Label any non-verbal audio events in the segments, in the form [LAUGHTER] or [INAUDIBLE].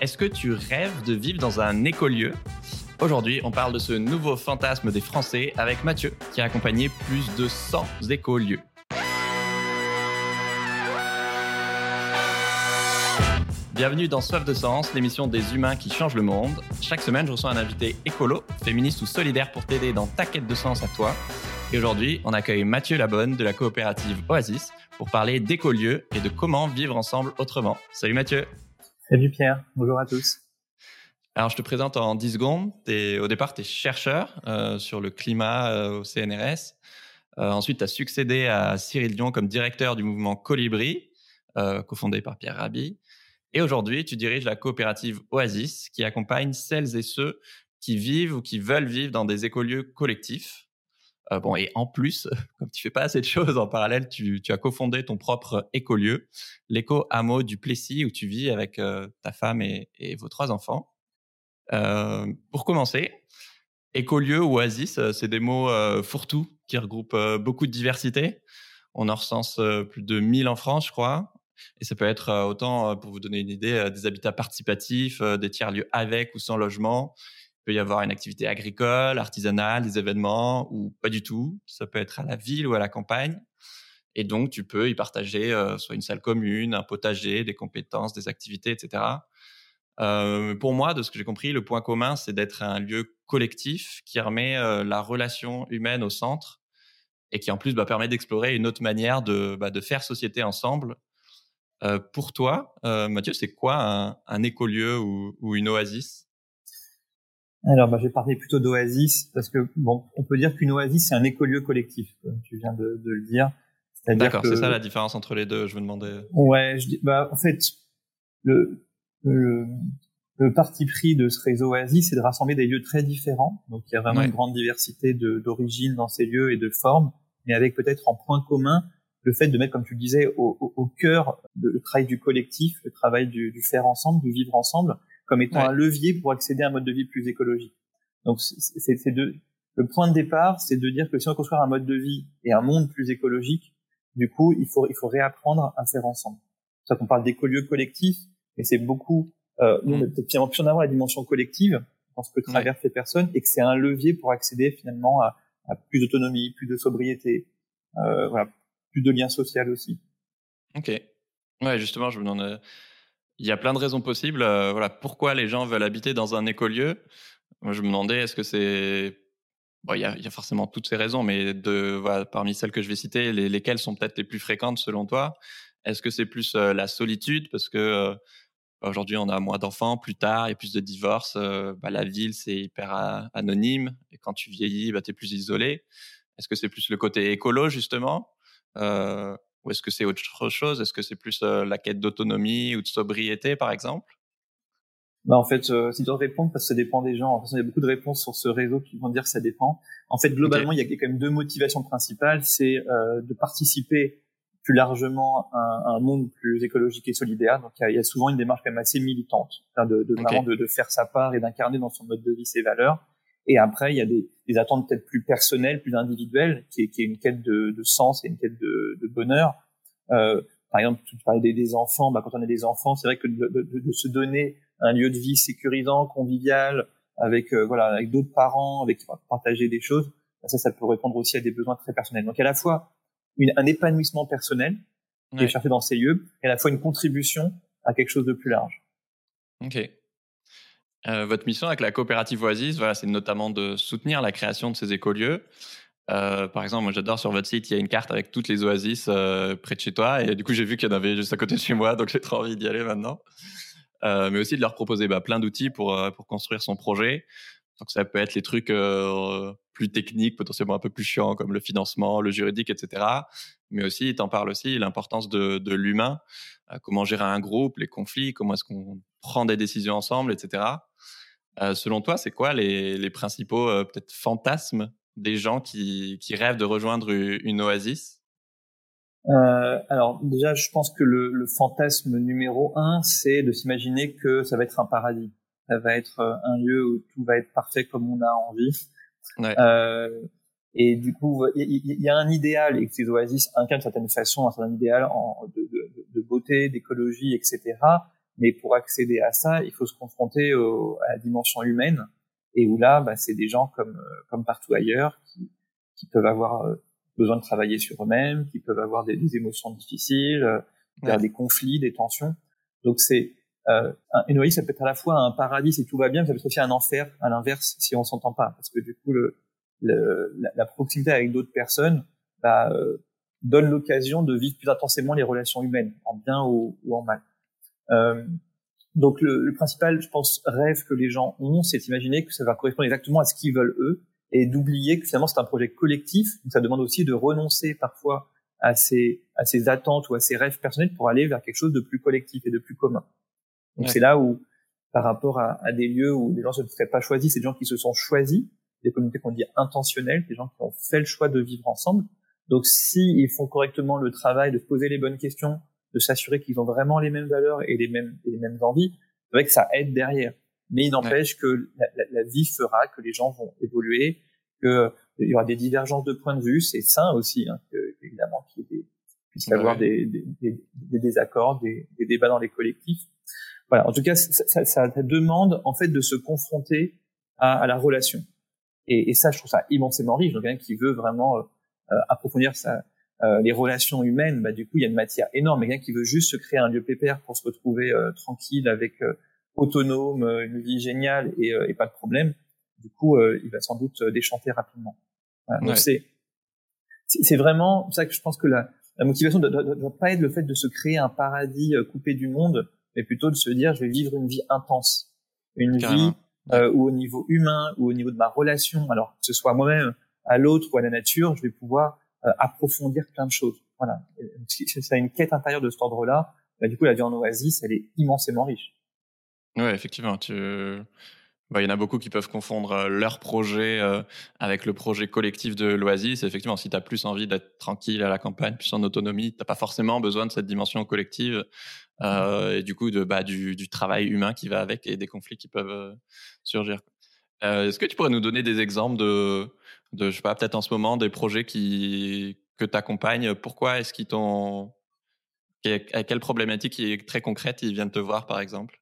Est-ce que tu rêves de vivre dans un écolieu Aujourd'hui, on parle de ce nouveau fantasme des Français avec Mathieu, qui a accompagné plus de 100 écolieux. Bienvenue dans Soif de Sens, l'émission des humains qui changent le monde. Chaque semaine, je reçois un invité écolo, féministe ou solidaire pour t'aider dans ta quête de sens à toi. Et aujourd'hui, on accueille Mathieu Labonne de la coopérative Oasis pour parler d'écolieux et de comment vivre ensemble autrement. Salut Mathieu Salut Pierre, bonjour à tous. Alors je te présente en 10 secondes. au départ, tu es chercheur euh, sur le climat euh, au CNRS. Euh, ensuite, tu as succédé à Cyril Dion comme directeur du mouvement Colibri, cofondé par Pierre Rabhi. Et aujourd'hui, tu diriges la coopérative Oasis qui accompagne celles et ceux qui vivent ou qui veulent vivre dans des écolieux collectifs. Euh, bon, et en plus, [LAUGHS] comme tu fais pas assez de choses en parallèle, tu, as cofondé ton propre écolieu, l'éco hameau du Plessis, où tu vis avec euh, ta femme et, vos trois enfants. Euh, pour commencer, écolieu ou oasis, c'est des mots fourre-tout qui regroupent beaucoup de diversité. On en recense plus de 1000 en France, je crois. Et ça peut être autant, pour vous donner une idée, des habitats participatifs, des tiers-lieux avec ou sans logement, peut y avoir une activité agricole, artisanale, des événements ou pas du tout. Ça peut être à la ville ou à la campagne. Et donc, tu peux y partager euh, soit une salle commune, un potager, des compétences, des activités, etc. Euh, pour moi, de ce que j'ai compris, le point commun, c'est d'être un lieu collectif qui remet euh, la relation humaine au centre et qui en plus bah, permet d'explorer une autre manière de, bah, faire société ensemble. pour toi, Mathieu, c'est quoi un, un écolieu ou une oasis? Alors, bah, je vais parler plutôt d'oasis parce que bon, on peut dire qu'une oasis c'est un écolieu collectif, comme tu viens de, de le dire. D'accord, c'est ça la différence entre les deux. Je veux demander. Ouais, je dis, bah en fait, le, le, le parti pris de ce réseau oasis, c'est de rassembler des lieux très différents. Donc, il y a vraiment une grande diversité d'origine dans ces lieux et de formes, mais avec peut-être en point commun le fait de mettre, comme tu le disais, au, au, au cœur le, travail du collectif, le travail du, du faire ensemble, du vivre ensemble comme étant un levier pour accéder à un mode de vie plus écologique. Donc c'est de le point de départ, c'est de dire que si on veut construire un mode de vie et un monde plus écologique, du coup, il faut il faut réapprendre à faire ensemble. C'est ça qu'on parle d'écolieux collectifs, et c'est beaucoup euh, nous on est peut-être plus en avant la dimension collective dans ce que traversent les personnes et que c'est un levier pour accéder finalement à, à plus d'autonomie, plus de sobriété, euh, voilà, plus de lien social aussi. Ok. Ouais, justement, je me demande il y a plein de raisons possibles. Euh, voilà, pourquoi les gens veulent habiter dans un écolieu Moi, je me demandais, est-ce que c'est Bon, il y, a, il y, a, forcément toutes ces raisons, mais de, voilà, parmi celles que je vais citer, les, lesquelles sont peut-être les plus fréquentes selon toi? Est-ce que c'est plus euh, la solitude? Parce que euh, aujourd'hui on a moins d'enfants, plus tard il y a plus de divorces, bah, la ville c'est hyper anonyme et quand tu vieillis, bah, tu es plus isolé. Est-ce que c'est plus le côté écolo justement? Ou est-ce que c'est autre chose? Est-ce que c'est plus euh, la quête d'autonomie ou de sobriété, par exemple? Bah en fait, euh, si tu dois répondre, parce que ça dépend des gens. En fait, il y a beaucoup de réponses sur ce réseau qui vont dire que ça dépend. En fait, globalement, il y a quand même deux motivations principales. C'est euh, de participer plus largement à, un monde plus écologique et solidaire. Donc, il y a, souvent une démarche quand même assez militante, de, de, vraiment de, de, faire sa part et d'incarner dans son mode de vie ses valeurs. Et après, il y a des, des attentes peut-être plus personnelles, plus individuelles, qui est, qui est une quête de, de sens et une quête de, de bonheur. Euh, par exemple, tu parlais des, des enfants. Bah, quand on a des enfants, c'est vrai que de, de, de, se donner un lieu de vie sécurisant, convivial, avec euh, voilà, avec d'autres parents, avec partager des choses, bah, ça, ça peut répondre aussi à des besoins très personnels. Donc, à la fois une, un épanouissement personnel qui est cherché dans ces lieux, et à la fois une contribution à quelque chose de plus large. Ok. Euh, votre mission avec la coopérative Oasis, voilà, c'est notamment de soutenir la création de ces écolieux. Euh, par exemple, j'adore sur votre site, il y a une carte avec toutes les oasis euh, près de chez toi. Et du coup, j'ai vu qu'il y en avait juste à côté de chez moi, donc j'ai trop envie d'y aller maintenant. Euh, mais aussi de leur proposer bah, plein d'outils pour, pour construire son projet. Donc ça peut être les trucs plus techniques, potentiellement un peu plus chiants, comme le financement, le juridique, etc. Mais aussi, tu en parles aussi, l'importance de, de l'humain, comment gérer un groupe, les conflits, comment est-ce qu'on prend des décisions ensemble, etc. Euh, selon toi, c'est quoi les, les principaux euh, peut-être fantasmes des gens qui, qui, rêvent de rejoindre une oasis? Euh, Alors déjà, je pense que le, le fantasme numéro un, c'est de s'imaginer que ça va être un paradis. Ça va être euh, un lieu où tout va être parfait comme on a envie. Ouais. Euh, et du coup, il y, y, a un idéal et que ces oasis incarnent d'une certaine façon un certain idéal en, de, de, de beauté, d'écologie, etc Mais pour accéder à ça, il faut se confronter à la dimension humaine, et où là, bah, c'est des gens comme euh, comme partout ailleurs qui, qui peuvent avoir euh, besoin de travailler sur eux-mêmes, qui peuvent avoir des, des émotions difficiles, euh, des conflits, des tensions. Donc c'est euh, une oasis, ça peut être à la fois un paradis si tout va bien, mais ça peut être aussi un enfer à l'inverse si on s'entend pas, parce que du coup le, le la, la, proximité avec d'autres personnes bah, euh, donne l'occasion de vivre plus intensément les relations humaines, en bien ou, ou en mal. Euh, donc le, le, principal, je pense, rêve que les gens ont, c'est d'imaginer que ça va correspondre exactement à ce qu'ils veulent eux, et d'oublier que finalement c'est un projet collectif. Donc ça demande aussi de renoncer parfois à ses, à ses attentes ou à ses rêves personnels pour aller vers quelque chose de plus collectif et de plus commun. Donc c'est là où, par rapport à, à, des lieux où les gens se seraient pas choisis, c'est des gens qui se sont choisis, des communautés qu'on dit intentionnelles, des gens qui ont fait le choix de vivre ensemble. Donc s'ils ils font correctement le travail de se poser les bonnes questions, de s'assurer qu'ils ont vraiment les mêmes valeurs et les mêmes, et les mêmes envies, c'est vrai que ça aide derrière. Mais il n'empêche que la, la, la, vie fera que les gens vont évoluer, que il y aura des divergences de points de vue, c'est sain aussi, hein, que, évidemment qu'il y ait des, puisse y avoir des, des, des, des, désaccords, des, débats dans les collectifs. Voilà. En tout cas, ça, ça, ça, demande en fait de se confronter à, à la relation. Et, et, ça, je trouve ça immensément riche. Donc, quelqu'un qui veut vraiment euh, euh approfondir sa, euh, les relations humaines, bah, du coup, il y a une matière énorme. Quelqu'un qui veut juste se créer un lieu pépère pour se retrouver euh, tranquille, avec euh, autonome, une vie géniale et, et, pas de problème, du coup, il va sans doute déchanter rapidement. Voilà. Donc, c'est c'est vraiment ça que je pense que la, la motivation ne doit pas être le fait de se créer un paradis coupé du monde, mais plutôt de se dire je vais vivre une vie intense, une vie euh, où au niveau humain ou au niveau de ma relation, alors que ce soit moi-même, à l'autre ou à la nature, je vais pouvoir euh, approfondir plein de choses. Voilà. Si une quête intérieure de cet ordre-là, bah, du coup, la vie en oasis, elle est immensément riche. Ouais, effectivement. Tu... Bah, il y en a beaucoup qui peuvent confondre euh, leur projet euh, avec le projet collectif de l'oasis. Effectivement, si tu as plus envie d'être tranquille à la campagne, plus en autonomie, tu pas forcément besoin de cette dimension collective euh, et du coup de, bah, du, travail humain qui va avec et des conflits qui peuvent euh, surgir. Est-ce que tu pourrais nous donner des exemples de, de je sais pas, peut-être en ce moment, des projets qui, que tu. Pourquoi est-ce qu'ils t'ont. À quelle problématique qui est très concrète ils viennent te voir, par exemple?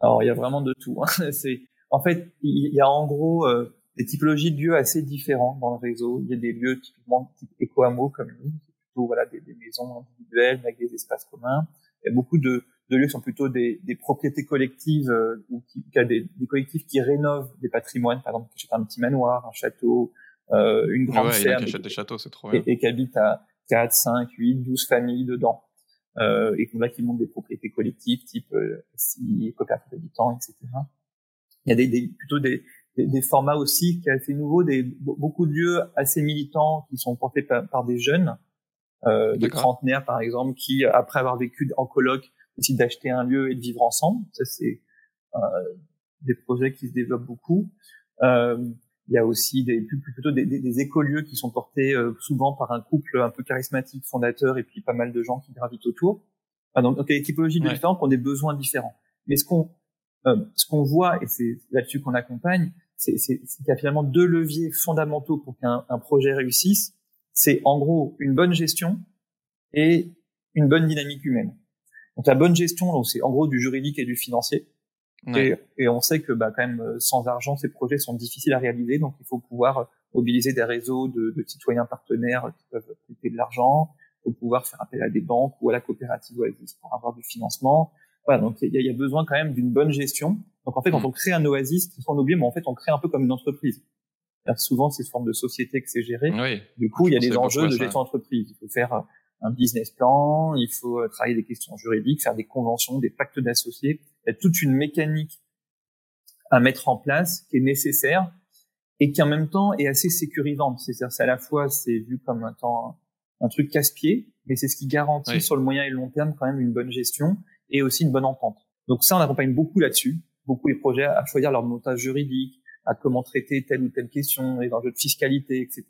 Alors, il y a vraiment de tout. Hein. [LAUGHS] C'est, en fait, il y a en gros euh, des typologies de lieux assez différents dans le réseau. Il y a des lieux typiquement type éco-hameau comme nous, plutôt voilà, des, des maisons individuelles avec des espaces communs. Il y a beaucoup de, de lieux qui sont plutôt des, des propriétés collectives euh, ou qui, qui a des, des, collectifs qui rénovent des patrimoines, par exemple qui achètent un petit manoir, un château, euh, une grande ouais, ferme, et, des châteaux, c'est trop et, et qui habitent à 4, 5, 8, 12 familles dedans. Euh, et là qui montent des propriétés collectives type euh, si coopérative d'habitants, etc. Il y a des, des plutôt des, des, formats aussi qui sont assez nouveaux, des, beaucoup de lieux assez militants qui sont portés par, par des jeunes, euh, des trentenaires par exemple, qui après avoir vécu en colloque décident d'acheter un lieu et de vivre ensemble. Ça, c'est euh, des projets qui se développent beaucoup. Euh, il y a aussi des, plutôt des, des, des écolieux qui sont portés euh, souvent par un couple un peu charismatique, fondateur, et puis pas mal de gens qui gravitent autour. donc, donc, il y a des typologies différentes qui ont des besoins différents. Mais ce qu'on euh, ce qu'on voit, et c'est là-dessus qu'on accompagne, c'est qu'il y a finalement deux leviers fondamentaux pour qu'un projet réussisse. C'est en gros une bonne gestion et une bonne dynamique humaine. Donc la bonne gestion, c'est en gros du juridique et du financier. Et, et, on sait que bah, quand même euh, sans argent, ces projets sont difficiles à réaliser, donc il faut pouvoir euh, mobiliser des réseaux de, de citoyens partenaires qui peuvent prêter de l'argent, il faut pouvoir faire appel à des banques ou à la coopérative Oasis pour avoir du financement. Voilà, donc il y, a, besoin quand même d'une bonne gestion. Donc en fait, quand mm. on crée un Oasis, sans oublier, mais en fait, on crée un peu comme une entreprise. Souvent, c'est sous forme de société que c'est géré. Oui, du coup, il y a des enjeux de gestion d'entreprise. Il faut faire euh, un business plan, il faut euh, travailler des questions juridiques, faire des conventions, des pactes d'associés. Il y a toute une mécanique à mettre en place qui est nécessaire et qui en même temps est assez sécurisante. C'est-à-dire, c'est à la fois, c'est vu comme un temps, un truc casse-pied, mais c'est ce qui garantit sur le moyen et le long terme quand même une bonne gestion et aussi une bonne entente. Donc ça, on accompagne beaucoup là-dessus, beaucoup les projets à choisir leur montage juridique, à comment traiter telle ou telle question, les enjeux de fiscalité, etc.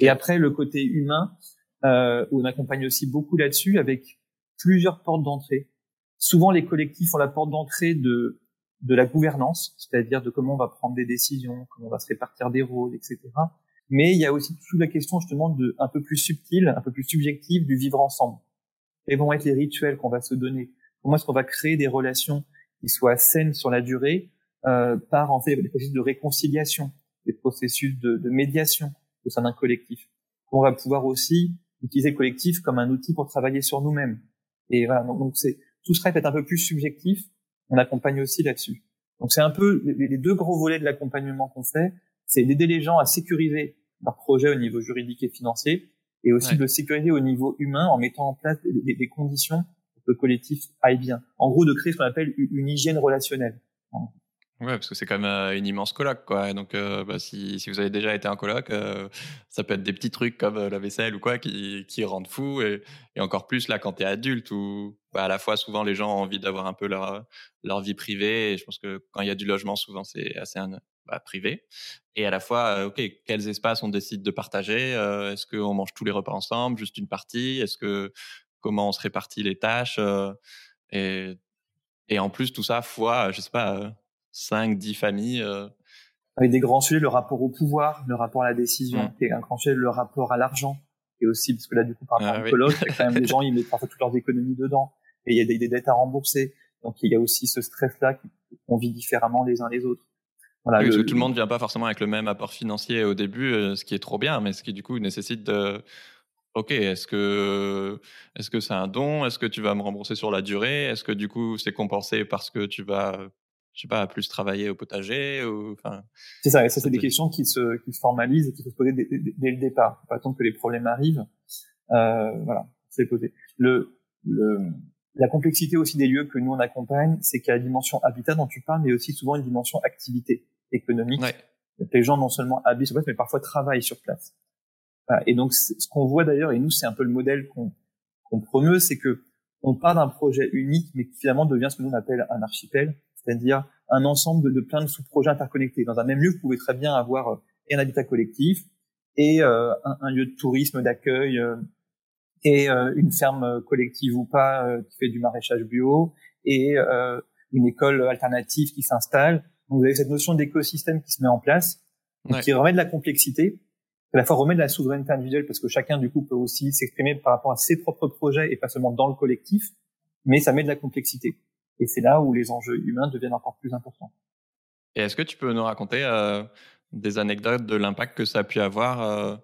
Et après, le côté humain, euh, on accompagne aussi beaucoup là-dessus avec plusieurs portes d'entrée. Souvent, les collectifs ont la porte d'entrée de de la gouvernance, c'est-à-dire de comment on va prendre des décisions, comment on va se répartir des rôles, etc. Mais il y a aussi toute la question justement de un peu plus subtile, un peu plus subjective du vivre ensemble. Quels vont être les rituels qu'on va se donner? Comment est-ce qu'on va créer des relations qui soient saines sur la durée euh, par en fait des processus de réconciliation, des processus de, de médiation au sein d'un collectif? On va pouvoir aussi utiliser le collectif comme un outil pour travailler sur nous-mêmes. Et voilà, donc c'est tout serait peut-être un peu plus subjectif. On accompagne aussi là-dessus. Donc c'est un peu les, deux gros volets de l'accompagnement qu'on fait, c'est d'aider les gens à sécuriser leur projet au niveau juridique et financier, et aussi de sécuriser au niveau humain en mettant en place des, des conditions pour que le collectif aille bien. En gros, de créer ce qu'on appelle une hygiène relationnelle. Ouais, parce que c'est quand même euh, une immense coloc, quoi. donc, euh, bah, si, si, vous avez déjà été en coloc, euh, ça peut être des petits trucs comme la vaisselle ou quoi qui, qui rendent fou. Et, et encore plus là quand tu es adulte, où bah, à la fois souvent les gens ont envie d'avoir un peu leur, leur vie privée. Et je pense que quand il y a du logement, souvent c'est assez bah, privé. Et à la fois, ok, quels espaces on décide de partager? Est-ce qu'on mange tous les repas ensemble, juste une partie? Est-ce que comment on se répartit les tâches? Et, et en plus tout ça fois, je sais pas 5, 10 familles. Euh. Avec des grands sujets, le rapport au pouvoir, le rapport à la décision, mmh. et un grand sujet, le rapport à l'argent. Et aussi, parce que là, du coup, par rapport ah, à coloc, il y a quand même des [LAUGHS] gens, ils mettent parfois toutes leurs économies dedans. Et il y a des, des dettes à rembourser. Donc, il y a aussi ce stress-là qu'on vit différemment les uns les autres. Voilà, oui, parce que tout le monde vient pas forcément avec le même apport financier au début, euh, ce qui est trop bien, mais ce qui du coup nécessite de, ok, est-ce que est-ce que c'est un don, est-ce que tu vas me rembourser sur la durée, est-ce que du coup c'est compensé parce que tu vas je sais pas, plus travailler au potager ou, enfin. C'est ça, et ça, c'est des questions qui se, qui se formalisent et qui se poser dès, dès, le départ. Pas tant que les problèmes arrivent. Euh, voilà, c'est posé. Le, le, la complexité aussi des lieux que nous on accompagne, c'est qu'il y a la dimension habitat dont tu parles, mais aussi souvent une dimension activité économique. Ouais. Les gens non seulement habitent sur place, mais parfois travaillent sur place. Voilà. Et donc, ce qu'on voit d'ailleurs, et nous, c'est un peu le modèle qu'on qu'on promeut, c'est que on part d'un projet unique, mais qui finalement devient ce que nous on appelle un archipel c'est-à-dire un ensemble de, de plein de sous-projets interconnectés. Dans un même lieu, vous pouvez très bien avoir euh, un habitat collectif et euh, un, un, lieu de tourisme, d'accueil euh, et une ferme collective ou pas qui fait du maraîchage bio et une école alternative qui s'installe. Donc vous avez cette notion d'écosystème qui se met en place, qui remet de la complexité, à la fois remet de la souveraineté individuelle parce que chacun du coup peut aussi s'exprimer par rapport à ses propres projets et pas seulement dans le collectif, mais ça met de la complexité. Et c'est là où les enjeux humains deviennent encore plus importants. Et est-ce que tu peux nous raconter euh, des anecdotes de l'impact que ça a pu avoir euh,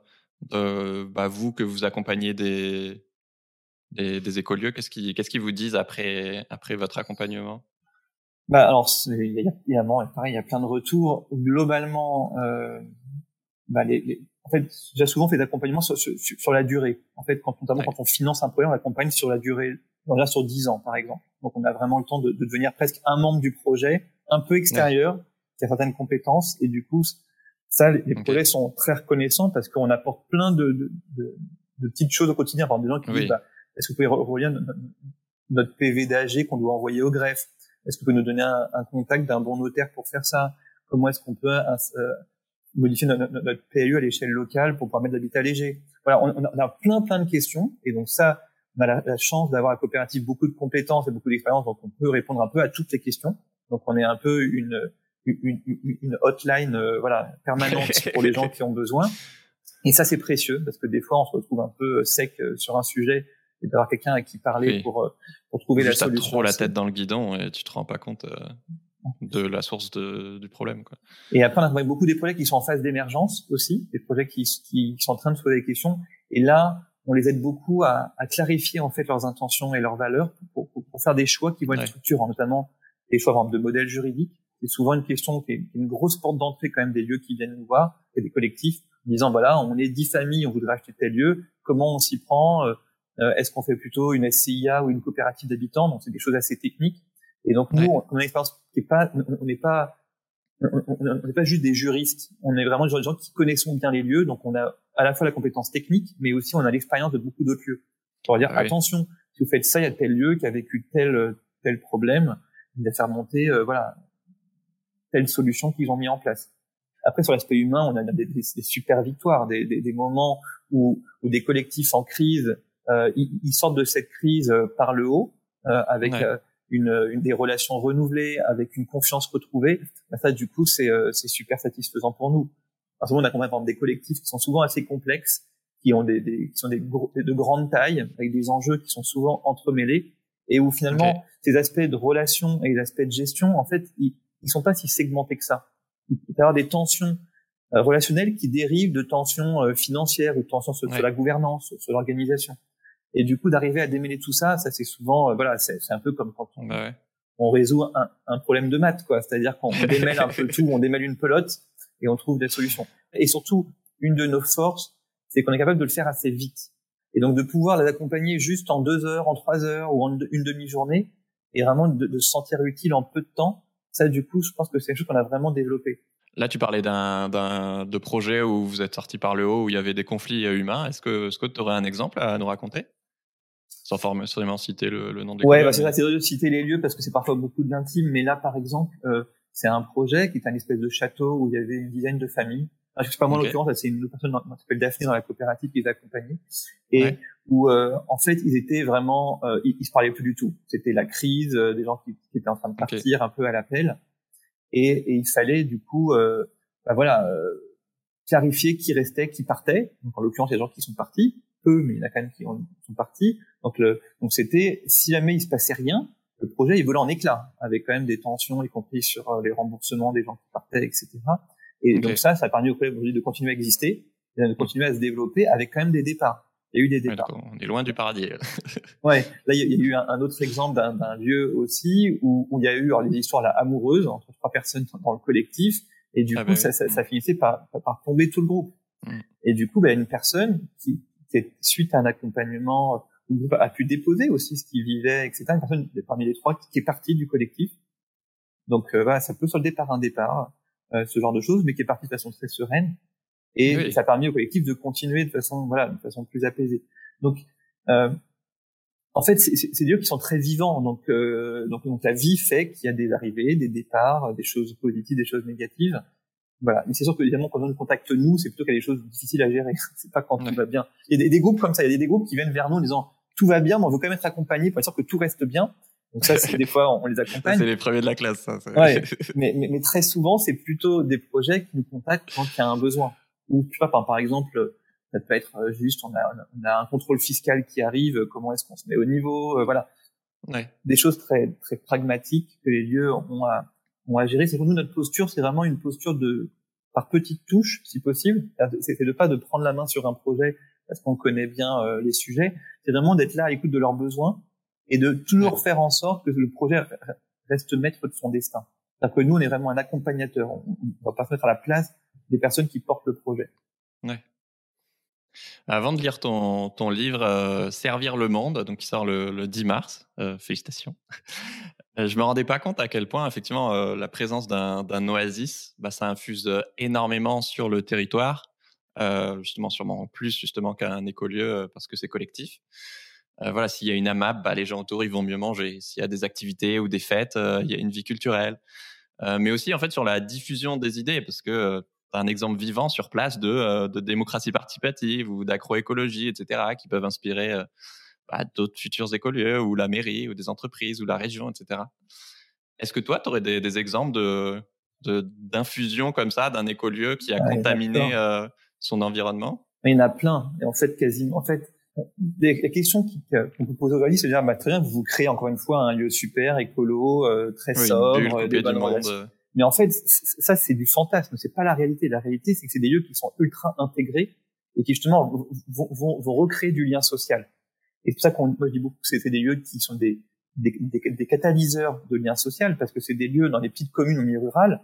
de bah, vous que vous accompagnez des, des, des écolieux? Qu'est-ce qu'ils qu'est-ce qu'ils vous disent après, après votre accompagnement? Bah alors, il y a, évidemment, pareil, il y a plein de retours. Globalement, euh, bah les, les, en fait, j'ai souvent fait d'accompagnement sur, sur, sur, la durée. En fait, quand, notamment quand on finance un projet, on accompagne sur la durée on sur 10 ans, par exemple. Donc, on a vraiment le temps de, de, devenir presque un membre du projet, un peu extérieur, qui a certaines compétences. Et du coup, ça, les, projets sont très reconnaissants parce qu'on apporte plein de, de, de, petites choses au quotidien. Par exemple, des gens qui disent, bah, est-ce que vous pouvez relire notre, PV d'AG qu'on doit envoyer au greffe? Est-ce que vous pouvez nous donner un, contact d'un bon notaire pour faire ça? Comment est-ce qu'on peut euh, modifier notre, notre, PLU à l'échelle locale pour pouvoir mettre l'habitat léger Voilà, on, on, a plein plein de questions. Et donc ça, on a la, chance d'avoir à la coopérative beaucoup de compétences et beaucoup d'expérience, donc on peut répondre un peu à toutes les questions. Donc on est un peu une, une, une hotline euh, voilà permanente [LAUGHS] pour les gens qui ont besoin. Et ça c'est précieux parce que des fois on se retrouve un peu sec euh, sur un sujet et d'avoir quelqu'un à qui parler pour euh, pour trouver la solution. Trop la tête dans le guidon et tu te rends pas compte de la source de, du problème. Quoi. Et après, on a beaucoup des projets qui sont en phase d'émergence aussi, des projets qui, qui, sont en train de se poser des questions. Et là, on les aide beaucoup à, à, clarifier en fait leurs intentions et leurs valeurs pour, pour, pour faire des choix qui vont être structurants, notamment des choix de modèles juridiques. C'est souvent une question qui est une grosse porte d'entrée quand même des lieux qui viennent nous voir et des collectifs disant voilà on est dix familles, on voudrait acheter tel lieu, comment on s'y prend? Euh, euh, Est-ce qu'on fait plutôt une SCIA ou une coopérative d'habitants? Donc c'est des choses assez techniques. Et donc nous, on a une expérience qui est pas, on n'est pas on n'est pas juste des juristes, on est vraiment des gens qui connaissent bien les lieux, donc on a à la fois la compétence technique, mais aussi on a l'expérience de beaucoup d'autres lieux. Pour dire attention, si vous faites ça, il y a tel lieu qui a vécu tel tel problème, il va faire monter euh, voilà telle solution qu'ils ont mis en place. Après sur l'aspect humain, on a des, des, super victoires, des, des, moments où, où, des collectifs en crise, euh, ils, sortent de cette crise euh, par le haut euh, avec une, une, des relations renouvelées, avec une confiance retrouvée, bah, ça du coup c'est euh, super satisfaisant pour nous. Parce qu'on accompagne par exemple des collectifs qui sont souvent assez complexes, qui ont des, des qui sont des, de grandes tailles, avec des enjeux qui sont souvent entremêlés. et où finalement ces aspects de relation et les aspects de gestion, en fait, ils, ils sont pas si segmentés que ça. Il peut y avoir des tensions euh, relationnelles qui dérivent de tensions euh, financières ou de tensions sur, la gouvernance, sur l'organisation. Et du coup, d'arriver à démêler tout ça, ça c'est souvent, euh, voilà, c'est un peu comme quand on, bah on résout un, un, problème de maths, quoi. C'est-à-dire qu'on démêle un peu [LAUGHS] tout, on démêle une pelote et on trouve des solutions. Et surtout, une de nos forces, c'est qu'on est capable de le faire assez vite. Et donc de pouvoir les accompagner juste en deux heures, en trois heures ou en une demi-journée, et vraiment de, de, se sentir utile en peu de temps, ça du coup, je pense que c'est quelque chose qu'on a vraiment développé. Là, tu parlais d'un, d'un de projet où vous êtes sorti par le haut, où il y avait des conflits humains. Est-ce que, tu aurais un exemple à nous raconter? Sans forcément citer le, le nom des Ouais, bah c'est ça, c'est de citer les lieux parce que c'est parfois beaucoup d'intimes. Mais là, par exemple, euh, c'est un projet qui est un espèce de château où il y avait une dizaine de familles. Ah, je sais pas moi en l'occurrence, c'est une personne qui s'appelle Daphné dans la coopérative qui les accompagnait. Et où euh, en fait ils étaient vraiment, euh, ils, se parlaient plus du tout. C'était la crise, euh, des gens qui, qui, étaient en train de partir un peu à l'appel. Et, et, il fallait du coup, euh, bah voilà, euh, clarifier qui restait, qui partait. Donc en l'occurrence, il y a des gens qui sont partis, peu, mais il y en a quand même qui sont partis. Donc le, donc c'était si jamais il se passait rien, le projet il volait en éclats, avec quand même des tensions, y compris sur les remboursements des gens qui partaient, etc. Et donc ça, ça a permis au collège de continuer à exister, de continuer à se développer avec quand même des départs. Il y a eu des départs. on est loin du paradis. [LAUGHS] ouais, là il y, a eu un, autre exemple d'un lieu aussi où, où, il y a eu alors, des histoires là, amoureuses entre trois personnes dans le collectif et du ah coup bah ça, ça, ça, finissait par, par, tomber tout le groupe. Mm. Et du coup, bah, une personne qui, qui, suite à un accompagnement, a pu déposer aussi ce qu'il vivait, etc. Une personne parmi les trois qui, est partie du collectif. Donc euh, voilà, ça peut solder par un départ. Euh, ce genre de choses, mais qui est parti de façon très sereine. Et ça a permis au collectif de continuer de façon, voilà, de façon plus apaisée. Donc, euh, en fait, c'est des lieux qui sont très vivants. Donc, euh, donc, donc, la vie fait qu'il y a des arrivées, des départs, des choses positives, des choses négatives. Voilà. Mais c'est sûr que évidemment, quand on nous contacte nous, c'est plutôt qu'il y a des choses difficiles à gérer. [LAUGHS] c'est pas quand tout va bien. Il y a des, des, groupes comme ça. Il y a des, groupes qui viennent vers nous en disant tout va bien, mais on veut quand même être accompagné pour être sûr que tout reste bien. Donc ça, c'est [LAUGHS] des fois, on les accompagne. C'est les premiers de la classe, ça. Ouais, [LAUGHS] mais, mais, mais, très souvent, c'est plutôt des projets qui nous contactent quand il y a un besoin. Ou tu vois, par, par exemple, ça peut être euh, juste, on a, on a un contrôle fiscal qui arrive, comment est-ce qu'on se met au niveau, euh, voilà. Ouais. Des choses très très pragmatiques que les lieux ont à, ont à gérer. C'est pour nous notre posture, c'est vraiment une posture de par petites touches, si possible. C'est de pas de prendre la main sur un projet parce qu'on connaît bien euh, les sujets. C'est vraiment d'être là à l'écoute de leurs besoins et de toujours faire en sorte que le projet reste maître de son destin. C'est-à-dire que nous, on est vraiment un accompagnateur. On ne va pas se mettre à la place des personnes qui portent le projet. Ouais. Avant de lire ton, ton livre euh, Servir le monde, donc qui sort le, le 10 mars, euh, félicitations. Euh, je me rendais pas compte à quel point effectivement euh, la présence d'un oasis, bah, ça infuse énormément sur le territoire, justement sûrement plus justement qu'un écolieu parce que c'est collectif. Euh, voilà, s'il y a une AMAP, bah, les gens autour ils vont mieux manger. S'il y a des activités ou des fêtes, euh, il y a une vie culturelle. Euh, mais aussi en fait sur la diffusion des idées, parce que tu as un exemple vivant sur place de, de démocratie participative ou d'agroécologie, etc., qui peuvent inspirer bah, d'autres futurs écolieux ou la mairie ou des entreprises ou la région, etc. Est-ce que toi, tu aurais des, des, exemples de d'infusion comme ça d'un écolieu qui a contaminé son environnement Il y en a plein. Et en fait, quasiment, en fait, la question qu'on peut poser aujourd'hui, c'est de dire, bah, très bien, vous créez encore une fois un lieu super, écolo, euh, très sobre, des bonnes Mais en fait, ça, c'est du fantasme, c'est pas la réalité. La réalité, c'est que c'est des lieux qui sont ultra intégrés et qui justement vont, vont, vont recréer du lien social. Et c'est pour ça qu'on moi, je dis beaucoup que c'est des lieux qui sont des, des, des, catalyseurs de lien social, parce que c'est des lieux dans les petites communes au milieu rural,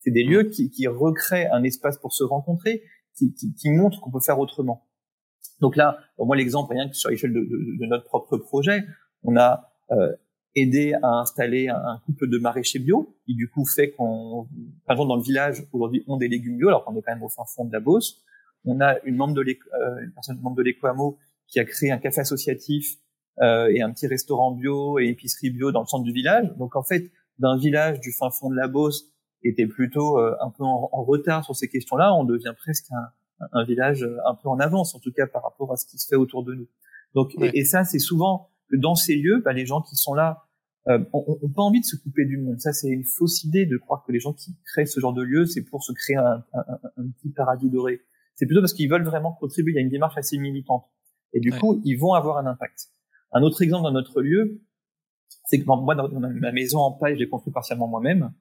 c'est des lieux qui, qui recréent un espace pour se rencontrer, qui, qui, qui montrent qu'on peut faire autrement. Donc là, pour moi, l'exemple, rien que sur l'échelle de, de, de, notre propre projet, on a euh, aidé à installer un, couple de maraîchers bio, qui du coup fait qu'on, par exemple, dans le village, aujourd'hui, on des légumes bio, alors qu'on est quand même au fin fond de la Beauce. On a une membre de euh, une personne membre de l'Ecoamo qui a créé un café associatif euh, et un petit restaurant bio et épicerie bio dans le centre du village. Donc en fait, d'un village du fin fond de la Beauce était plutôt euh, un peu en, en, retard sur ces questions-là, on devient presque un, un village un peu en avance, en tout cas par rapport à ce qui se fait autour de nous. Donc, et, ça, c'est souvent que dans ces lieux, bah, les gens qui sont là euh, ont, pas envie de se couper du monde. Ça, c'est une fausse idée de croire que les gens qui créent ce genre de lieu, c'est pour se créer un, un, un petit paradis doré. C'est plutôt parce qu'ils veulent vraiment contribuer. Il y a une démarche assez militante. Et du coup, ils vont avoir un impact. Un autre exemple dans notre lieu, c'est que moi, dans ma maison en paille, je l'ai construite partiellement moi-même,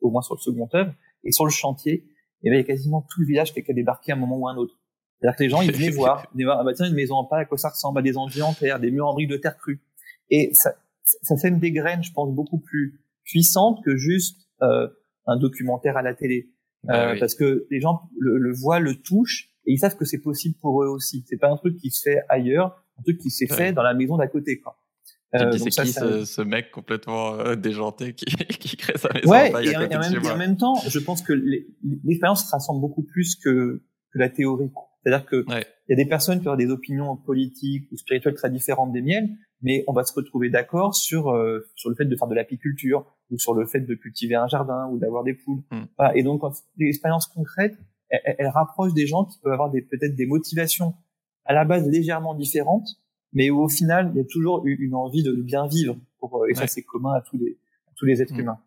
au moins sur le second œuvre, et sur le chantier, eh ben, il y a quasiment tout le village qui a débarqué à un moment ou à un autre. C'est-à-dire que les gens, ils venaient [LAUGHS] voir, ils venaient voir, ah bah tiens, une maison en paille, à quoi ça ressemble, à des enduits en terre, des murs en briques de terre crue. Et ça, ça fait des graines, je pense, beaucoup plus puissantes que juste euh, un documentaire à la télé. Bah euh, parce que les gens le, le, voient, le touchent, et ils savent que c'est possible pour eux aussi. C'est pas un truc qui se fait ailleurs, un truc qui s'est fait dans la maison d'à côté, quoi. Euh, c'est qui ce, ce, mec complètement euh, déjanté qui, [LAUGHS] qui crée sa maison ouais, en et, en, même, en même temps, je pense que l'expérience se rassemble beaucoup plus que, que la théorie. C'est-à-dire que il y a des personnes qui ont des opinions politiques ou spirituelles très différentes des miennes, mais on va se retrouver d'accord sur euh, sur le fait de faire de l'apiculture ou sur le fait de cultiver un jardin ou d'avoir des poules. Hmm. Voilà. Et donc l'expérience concrète, elle, elle, rapproche des gens qui peuvent avoir des peut-être des motivations à la base légèrement différentes, mais au final, il y a toujours une envie de bien vivre. Pour, euh, et ça, c'est commun à tous les, à tous les êtres mm. humains.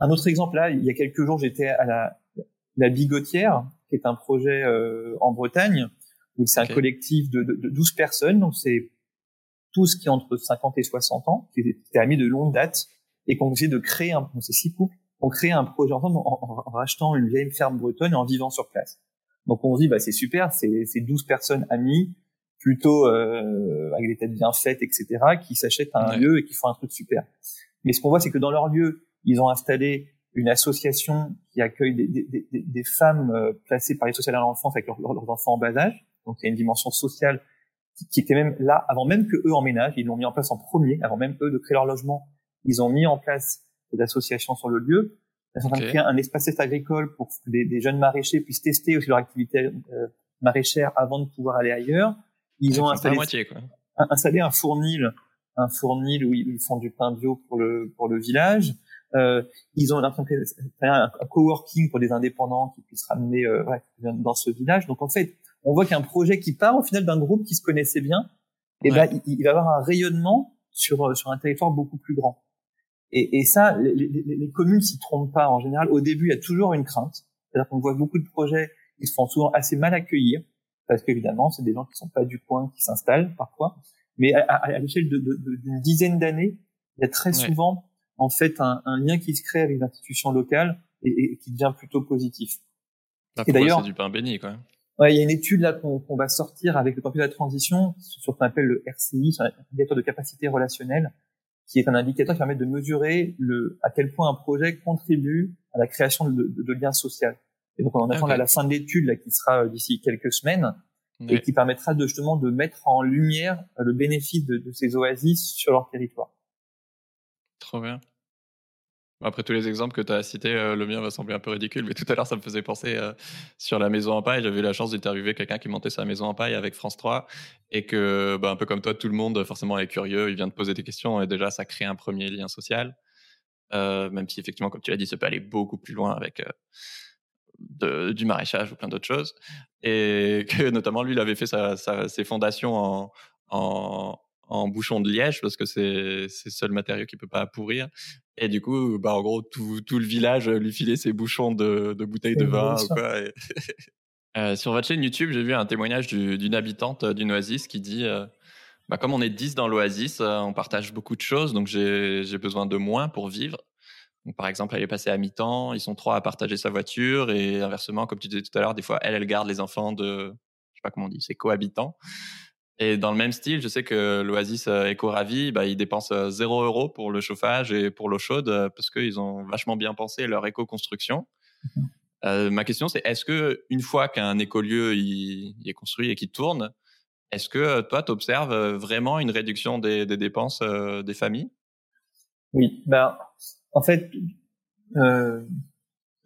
un autre exemple, là, il y a quelques jours, j'étais à la, la Bigotière, qui est un projet euh, en Bretagne, où c'est un collectif de, de, de, 12 personnes, donc c'est tous qui ont entre 50 et 60 ans, qui étaient amis de longue date, et qu'on essayé de créer, un, c'est six couples, on crée un projet ensemble en, en, rachetant une vieille ferme bretonne et en vivant sur place. Donc on se dit, bah, c'est super, c'est 12 personnes amies, plutôt euh, avec des têtes bien faites, etc., qui s'achètent un lieu et qui font un truc super. Mais ce qu'on voit, c'est que dans leur lieu, ils ont installé une association qui accueille des, des, des, des femmes euh, placées par les sociales à l'enfance avec leurs, leurs enfants en bas âge. Donc il y a une dimension sociale qui, qui, était même là avant même que eux emménagent. Ils l'ont mis en place en premier, avant même eux de créer leur logement. Ils ont mis en place des associations sur le lieu. Ils sont en train de créer un espace agricole pour que des, jeunes maraîchers puissent tester aussi leur activité euh, maraîchère avant de pouvoir aller ailleurs. Ils ont installé, installé un fournil, un fournil où ils font du pain bio pour le pour le village. Euh, ils ont un, un, coworking pour des indépendants qui puissent ramener euh, ouais, dans ce village. Donc en fait, on voit qu'il y a un projet qui part au final d'un groupe qui se connaissait bien. Et ben il, va avoir un rayonnement sur euh, sur un territoire beaucoup plus grand. Et, et ça, les, les, les communes s'y trompent pas en général. Au début, il y a toujours une crainte. C'est-à-dire qu'on voit beaucoup de projets qui se font souvent assez mal accueillir parce qu'évidemment, c'est des gens qui sont pas du coin qui s'installent parfois. Mais à, à, l'échelle d'une de, de, dizaine d'années, il y a très souvent en fait un, un, lien qui se crée avec l'institution locale et, et, qui devient plutôt positif. Et d'ailleurs, c'est du pain béni, quoi. Ouais, il y a une étude là qu'on va sortir avec le campus de la transition sur ce qu'on appelle le RCI, sur l'indicateur de capacité relationnelle, qui est un indicateur qui permet de mesurer le, à quel point un projet contribue à la création de, de, de liens sociaux. Et donc on attend à la fin de l'étude là qui sera euh, d'ici quelques semaines et qui permettra de justement de mettre en lumière euh, le bénéfice de, de ces oasis sur leur territoire. Trop bien. Après tous les exemples que tu as cités, euh, le mien va sembler un peu ridicule, mais tout à l'heure, ça me faisait penser sur la maison en paille. J'avais eu la chance d'interviewer quelqu'un qui montait sa maison en paille avec France 3 et que, bah, un peu comme toi, tout le monde forcément est curieux, il vient de poser des questions et déjà, ça crée un premier lien social. même si effectivement, comme tu l'as dit, ça peut aller beaucoup plus loin avec de, du maraîchage ou plein d'autres choses. Et [LAUGHS] que notamment, lui, il avait fait sa, sa, ses fondations en, en, en, bouchon de liège parce que c'est le seul matériau qui peut pas pourrir. Et du coup, bah, en gros, tout, tout le village lui filait ses bouchons de, de bouteilles de vin ou quoi. Et [LAUGHS] euh, sur votre chaîne YouTube, j'ai vu un témoignage d'une habitante d'une oasis qui dit euh, bah, comme on est 10 dans l'oasis, euh, on partage beaucoup de choses, donc j'ai besoin de moins pour vivre par exemple, elle est passée à mi-temps, ils sont trois à partager sa voiture et inversement, comme tu disais tout à l'heure, des fois, elle, elle garde les enfants de, je sais pas comment on dit, c'est cohabitants. Et dans le même style, je sais que l'Oasis euh, Eco-Ravi, bah, ils dépensent 0 euh, euros pour le chauffage et pour l'eau chaude euh, parce qu'ils ont vachement bien pensé leur éco-construction. Euh, ma question, c'est est-ce que une fois qu'un écolieu il, il est construit et qu'il tourne, est-ce que toi, tu observes vraiment une réduction des, des dépenses des familles? Oui, ben, en fait, euh,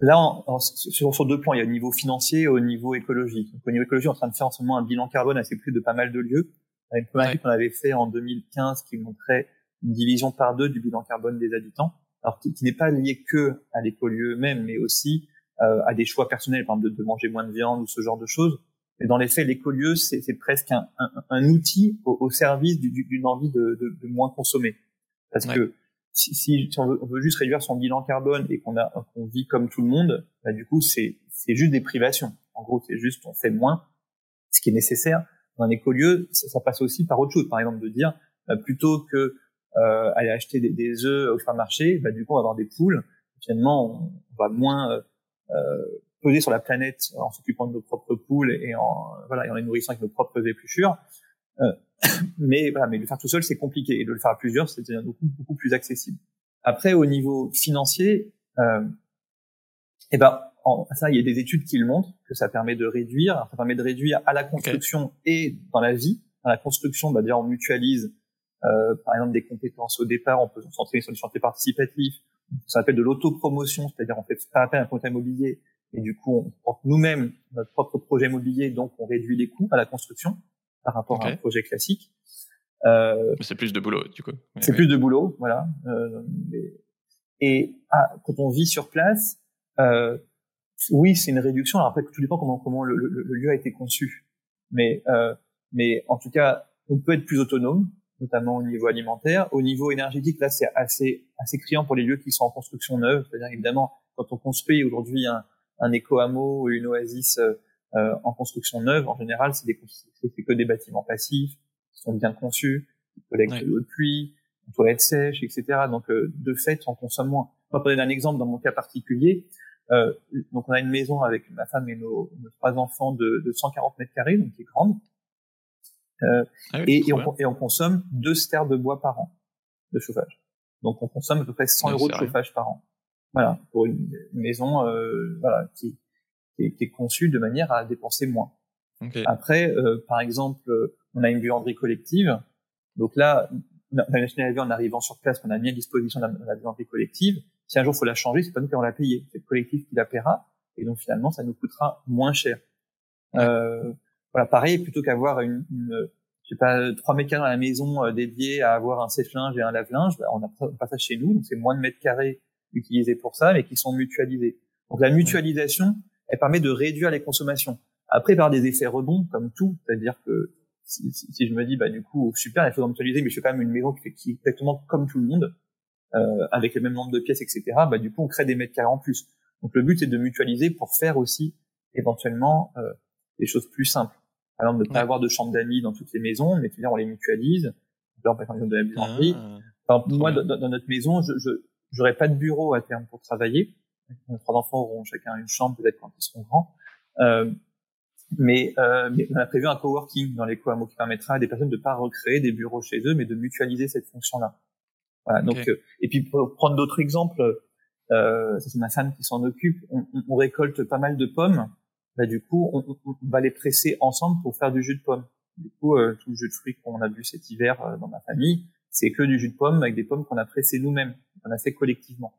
là, sur, sur, deux plans, il y a au niveau financier et au niveau écologique. Donc, au niveau écologique, on est en train de faire en ce moment un bilan carbone assez plus de pas mal de lieux. A une première étude qu'on avait fait en 2015 qui montrait une division par deux du bilan carbone des habitants, alors qui, n'est pas lié que à l'écolieu même, mais aussi euh, à des choix personnels, par exemple de, manger moins de viande ou ce genre de choses. Mais dans les faits, l'écolieu, c'est presque un, un, un, outil au, service d'une envie de, de, de, moins consommer. Parce que si, si, on, veut, on, veut, juste réduire son bilan carbone et qu'on a qu'on vit comme tout le monde, bah, du coup c'est c'est juste des privations. En gros, c'est juste on fait moins, ce qui est nécessaire. Dans un écolieu, ça, ça, passe aussi par autre chose. Par exemple, de dire bah, plutôt que euh, aller acheter des, des œufs au supermarché, bah, du coup, on va avoir des poules. Finalement, on, va moins euh, peser sur la planète en s'occupant de nos propres poules et en voilà et en les nourrissant avec nos propres épluchures. Euh, [COUGHS] mais voilà, mais le faire tout seul, c'est compliqué. Et de le faire à plusieurs, c'est beaucoup beaucoup plus accessible. Après, au niveau financier, euh, eh ben ça, il y a des études qui le montrent que ça permet de réduire. Ça permet de réduire à la construction et dans la vie. Dans la construction, bah, déjà on mutualise euh, par exemple des compétences au départ, on peut s'entraîner sur le chantier participatif, ça s'appelle de l'autopromotion, c'est-à-dire on fait pas appel à un compte immobilier, et du coup on porte nous-mêmes notre propre projet immobilier, donc on réduit les coûts à la construction par rapport à un projet classique. Euh, c'est plus de boulot, du coup. c'est plus de boulot, voilà. Euh, et ah, quand on vit sur place, euh, oui, c'est une réduction. Alors après, tout dépend comment comment le, le, le lieu a été conçu, mais euh, mais en tout cas, on peut être plus autonome notamment au niveau alimentaire. Au niveau énergétique, là, c'est assez, assez criant pour les lieux qui sont en construction neuve. C'est-à-dire, évidemment, quand on construit aujourd'hui un, un éco-hameau ou une oasis euh, en construction neuve, en général, c'est, des, c'est que des bâtiments passifs, qui sont bien conçus, qui collectent de l'eau de pluie, une toilette sèche, etc. Donc, euh, de fait, on consomme moins. On va donner un exemple dans mon cas particulier. Euh, donc, on a une maison avec ma femme et nos, nos trois enfants de, de 140 mètres carrés, donc qui est grande. Euh, ah et, et, on, et, on, consomme deux stères de bois par an de chauffage. Donc on consomme à peu près 100 euros de chauffage par an. Voilà, pour une, maison euh, voilà, qui, qui, est, qui, est, conçue de manière à dépenser moins. Après, euh, par exemple, on a une buanderie collective. Donc là, on la vie en arrivant sur place qu'on a mis à disposition la, la buanderie collective. Si un jour il faut la changer, c'est pas nous qui allons la payer, c'est le collectif qui la paiera. Et donc finalement, ça nous coûtera moins cher. Euh, voilà, pareil, plutôt qu'avoir une, une je sais pas, trois mètres carrés dans la maison euh, dédiés à avoir un sèche-linge et un lave-linge, bah, on a pas ça chez nous, donc c'est moins de mètres carrés utilisés pour ça, mais qui sont mutualisés. Donc la mutualisation, elle permet de réduire les consommations. Après, par des effets rebonds, comme tout, c'est-à-dire que si, si, je me dis, bah du coup, super, il faut mutualiser, mais je fais quand même une maison qui, qui est exactement comme tout le monde, euh, avec le même nombre de pièces, etc. Bah du coup, on crée des mètres carrés en plus. Donc le but, c'est de mutualiser pour faire aussi éventuellement euh, des choses plus simples. Par exemple, ne pas avoir de chambre d'amis dans toutes les maisons, mais dire on les mutualise. Alors, par exemple, de la buanderie. Ah, moi, dans, notre maison, je j'aurais pas de bureau à terme pour travailler. Nos trois enfants auront chacun une chambre, peut-être quand ils seront grands. Euh, mais, euh, mais, on a prévu un coworking dans les co qui permettra à des personnes de pas recréer des bureaux chez eux, mais de mutualiser cette fonction-là. Voilà. Donc, euh, et puis pour prendre d'autres exemples, euh, c'est ma femme qui s'en occupe. On, on, récolte pas mal de pommes bah, du coup, on, on, va les presser ensemble pour faire du jus de pomme. Du coup, euh, tout le jus de fruits qu'on a bu cet hiver euh, dans ma famille, c'est que du jus de pomme avec des pommes qu'on a pressées nous-mêmes, qu'on a fait collectivement.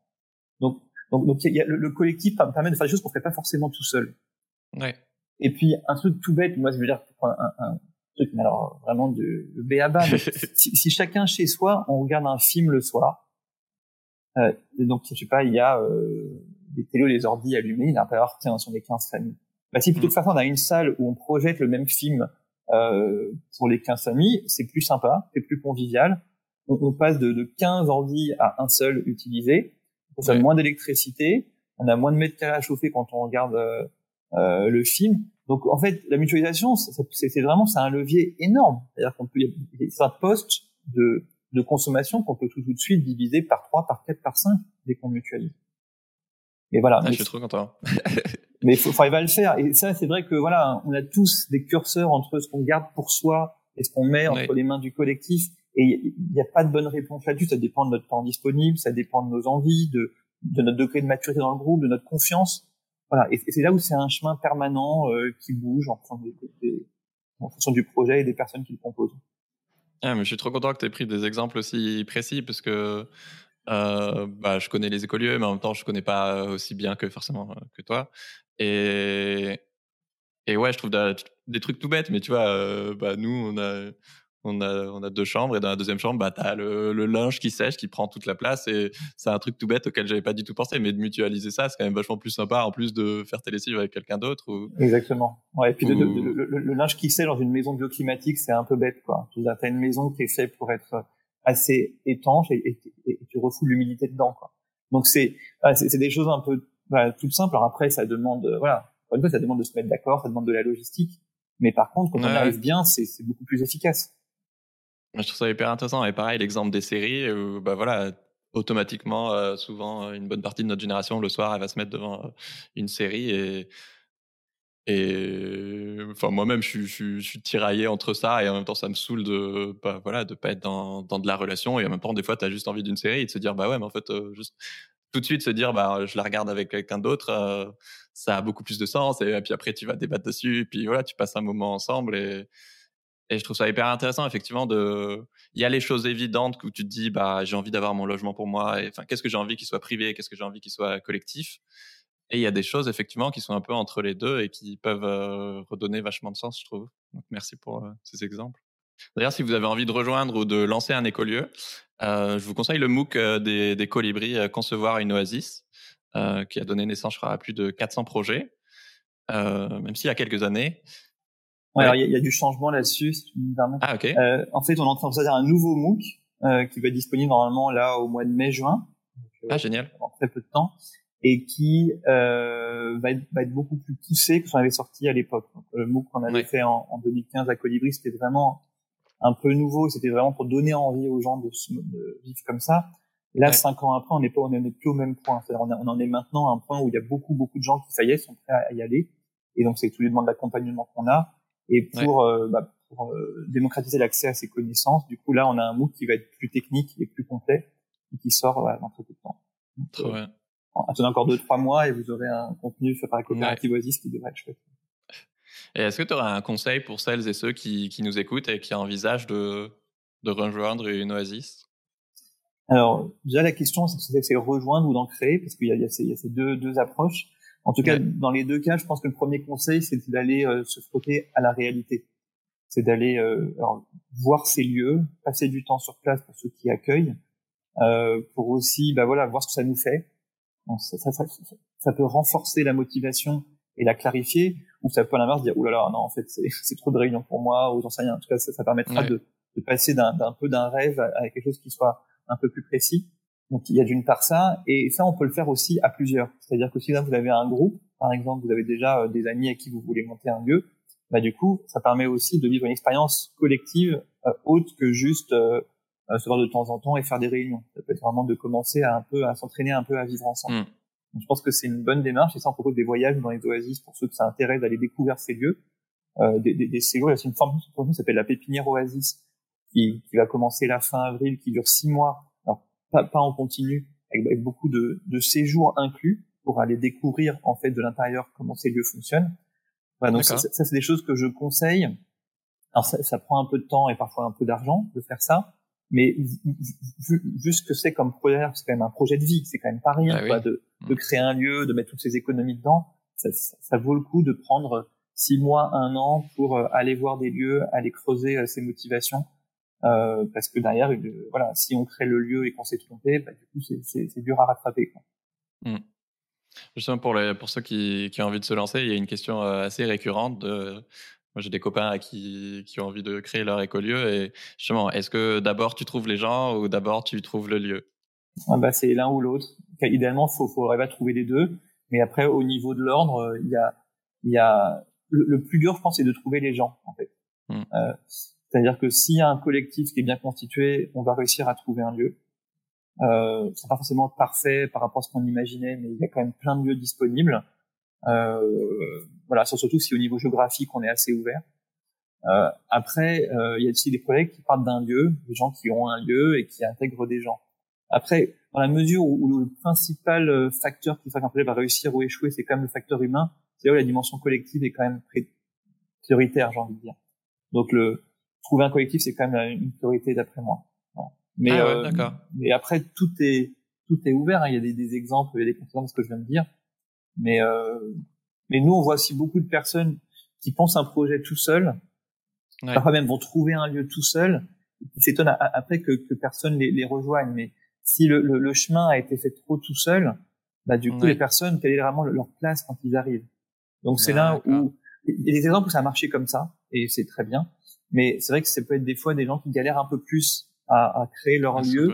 Donc, donc, donc y a, le, collectif permet de faire des choses qu'on fait pas forcément tout seul. Ouais. Et puis un truc tout bête, moi je veux dire un, un truc, mais alors vraiment de, de béaba. [LAUGHS] si, si, chacun chez soi, on regarde un film le soir, euh, donc je sais pas, il y a euh, des télés, les ordi allumés, il y a peu alors tiens, sur les 15 familles. Bah, si plutôt de façon on a une salle où on projette le même film euh, pour les 15 familles, c'est plus sympa, c'est plus convivial. On, on passe de, de 15 ordi à un seul utilisé. On a moins d'électricité, on a moins de mètres carrés à chauffer quand on regarde euh, euh le film. Donc en fait, la mutualisation, c'est vraiment c'est un levier énorme. C'est-à-dire qu'on peut c'est un poste de, de consommation qu'on peut tout, tout de suite diviser par 3, par 4, par 5 dès qu'on mutualise. Et voilà. Ah, je suis trop content. [LAUGHS] mais il faut, faut arriver à le faire. Et ça, c'est vrai que voilà, on a tous des curseurs entre ce qu'on garde pour soi et ce qu'on met entre les mains du collectif. Et il n'y a pas de bonne réponse là-dessus. Ça dépend de notre temps disponible, ça dépend de nos envies, de, notre degré de maturité dans le groupe, de notre confiance. Voilà. Et, c'est là où c'est un chemin permanent euh, qui bouge en fonction, des, en fonction du projet et des personnes qui le composent. Ah, mais je suis trop content que tu aies pris des exemples aussi précis parce que euh, bah, je connais les écolieux, mais en même temps, je connais pas aussi bien que forcément euh, que toi. Et, et ouais, je trouve des trucs tout bêtes, mais tu vois, bah, nous, on a, on, a, on a deux chambres, et dans la deuxième chambre, bah, tu as le, le, linge qui sèche, qui prend toute la place, et c'est un truc tout bête auquel j'avais pas du tout pensé, mais de mutualiser ça, c'est quand même vachement plus sympa, en plus de faire tes lessives avec quelqu'un d'autre. Ou... Exactement. Ouais, et puis le, le, linge qui sèche dans une maison bioclimatique, c'est un peu bête, quoi. Tu as une maison qui est faite pour être assez étanche et, et, tu refoules l'humidité dedans. Quoi. Donc c'est c'est des choses un peu voilà, toutes simples. Alors après, ça demande voilà, une fois, ça demande de se mettre d'accord, ça demande de la logistique. Mais par contre, quand on arrive bien, c'est beaucoup plus efficace. Je trouve ça hyper intéressant. Et pareil, l'exemple des séries, où, bah voilà, automatiquement, souvent, une bonne partie de notre génération, le soir, elle va se mettre devant une série et et enfin, moi-même, je, suis tiraillé entre ça et en même temps, ça me saoule de bah, voilà, pas être dans, de la relation. Et en même temps, des fois, tu as juste envie d'une série et de se dire, bah ouais, mais en fait, euh, juste tout de suite se dire, bah je la regarde avec quelqu'un d'autre, euh, ça a beaucoup plus de sens. Et, puis après, tu vas débattre dessus. Et puis voilà, tu passes un moment ensemble. Et, et je trouve ça hyper intéressant, effectivement. De... Il y a les choses évidentes où tu te dis, bah j'ai envie d'avoir mon logement pour moi. Enfin, qu'est-ce que j'ai envie qu'il soit privé Qu'est-ce que j'ai envie qu'il soit collectif? Et il y a des choses effectivement qui sont un peu entre les deux et qui peuvent euh, redonner vachement de sens, je trouve. Merci pour euh, ces exemples. D'ailleurs, si vous avez envie de rejoindre ou de lancer un écolieu, euh, je vous conseille le MOOC des, des colibris Concevoir une oasis, qui a donné naissance, je crois, à plus de 400 projets, même s'il y a quelques années. Ouais, alors il y, a du changement là-dessus, si tu me permets. Ah, ok. en fait, on est en train de faire un nouveau MOOC qui va être disponible normalement là au mois de mai-juin. Ah, génial. En très peu de temps et qui euh, va, être, va, être, beaucoup plus poussé que ce qu'on avait sorti à l'époque. Le MOOC qu'on avait fait en, en, 2015 à Colibri, c'était vraiment un peu nouveau, c'était vraiment pour donner envie aux gens de, de vivre comme ça. Là, cinq ans après, on n'est pas, on n'est plus au même point. On, on, en est maintenant à un point où il y a beaucoup, beaucoup de gens qui, ça y est, sont prêts à y aller. Et donc, c'est tous les demandes d'accompagnement qu'on a. Et pour, euh, bah, pour euh, démocratiser l'accès à ces connaissances, du coup, là, on a un MOOC qui va être plus technique et plus complet et qui sort dans très peu de temps. Très bien attendez encore deux trois mois et vous aurez un contenu fait par la coopérative Oasis qui devrait être chouette. Et est-ce que tu aurais un conseil pour celles et ceux qui, qui nous écoutent et qui envisagent de, de rejoindre une Oasis? Alors, déjà, la question, c'est rejoindre ou d'en créer, parce qu'il y, y, a ces, deux, deux approches. En tout cas, dans les deux cas, je pense que le premier conseil, c'est d'aller euh, se frotter à la réalité. C'est d'aller euh, voir ces lieux, passer du temps sur place pour ceux qui accueillent, euh, pour aussi bah, voilà, voir ce que ça nous fait, ça, ça, ça, ça, peut renforcer la motivation et la clarifier, ou ça peut à l'inverse dire, oh là là, non, en fait, [LAUGHS] c'est trop de réunions pour moi, ou j'en sais rien. En tout cas, ça, ça permettra de, de, passer d'un peu d'un rêve à, quelque chose qui soit un peu plus précis. Donc, il y a d'une part ça, et ça, on peut le faire aussi à plusieurs. C'est-à-dire que si là, vous avez un groupe, par exemple, vous avez déjà euh, des amis à qui vous voulez monter un lieu, bah, du coup, ça permet aussi de vivre une expérience collective euh, autre que juste euh, euh, se voir de temps en temps et faire des réunions. Ça peut être vraiment de commencer à un peu à s'entraîner un peu à vivre ensemble. Mm. Donc, je pense que c'est une bonne démarche et ça on propose des voyages dans les oasis pour ceux que ça intéresse d'aller découvrir ces lieux, euh, des, des, des séjours. Il y a aussi une formation qui s'appelle la pépinière oasis qui, qui va commencer la fin avril, qui dure six mois. Pas, pas en continu, avec, avec beaucoup de, de séjours inclus pour aller découvrir en fait de l'intérieur comment ces lieux fonctionnent. Voilà, donc ça, ça c'est des choses que je conseille. Alors ça, ça prend un peu de temps et parfois un peu d'argent de faire ça, mais vu, vu ce que c'est comme projet, c'est quand même un projet de vie, c'est quand même pas rien ah quoi, de, mm. de, créer un lieu, de mettre toutes ces économies dedans. Ça, ça, vaut le coup de prendre six mois, un an pour euh, aller voir des lieux, aller creuser euh, ses motivations. Euh, parce que derrière, voilà, si on crée le lieu et qu'on s'est trompé, bah, du coup, c'est dur à rattraper. Quoi. Mm. Justement, pour, les, pour ceux qui, qui, ont envie de se lancer, il y a une question euh, assez récurrente de moi, j'ai des copains qui, qui ont envie de créer leur écolieu. Et justement, est-ce que d'abord tu trouves les gens ou d'abord tu trouves le lieu? Ah bah, C'est l'un ou l'autre. Idéalement, il faut, faudrait trouver les deux. Mais après, au niveau de l'ordre, euh, il y a, il y a le, plus dur, je pense, c'est de trouver les gens. En fait. Mmh. Euh, c'est-à-dire que s'il y a un collectif qui est bien constitué, on va réussir à trouver un lieu. Euh, c'est pas forcément parfait par rapport à ce qu'on imaginait, mais il y a quand même plein de lieux disponibles. Euh, voilà, surtout si au niveau géographique on est assez ouvert. Euh, après, euh, il y a aussi des collègues qui partent d'un lieu, des gens qui ont un lieu et qui intègrent des gens. Après, dans la mesure où, le principal facteur qui fait qu'un projet va réussir ou échouer, c'est quand même le facteur humain, c'est là où la dimension collective est quand même prioritaire, j'ai envie de dire. Donc, le trouver un collectif, c'est quand même une priorité d'après moi. Mais, ah ouais, euh, mais après, tout est tout est ouvert. Hein. Il y a des, des exemples, il y a des conséquences de ce que je viens de dire. Mais, euh, mais nous, on voit aussi beaucoup de personnes qui pensent un projet tout seul, parfois même vont trouver un lieu tout seul, qui s'étonnent après que, que personne les, les, rejoigne. Mais si le, le, le, chemin a été fait trop tout seul, bah du coup les personnes, quelle est vraiment leur place quand ils arrivent? Donc c'est là où il y a des exemples où ça a marché comme ça et c'est très bien. Mais c'est vrai que ça peut être des fois des gens qui galèrent un peu plus à, à créer leur lieu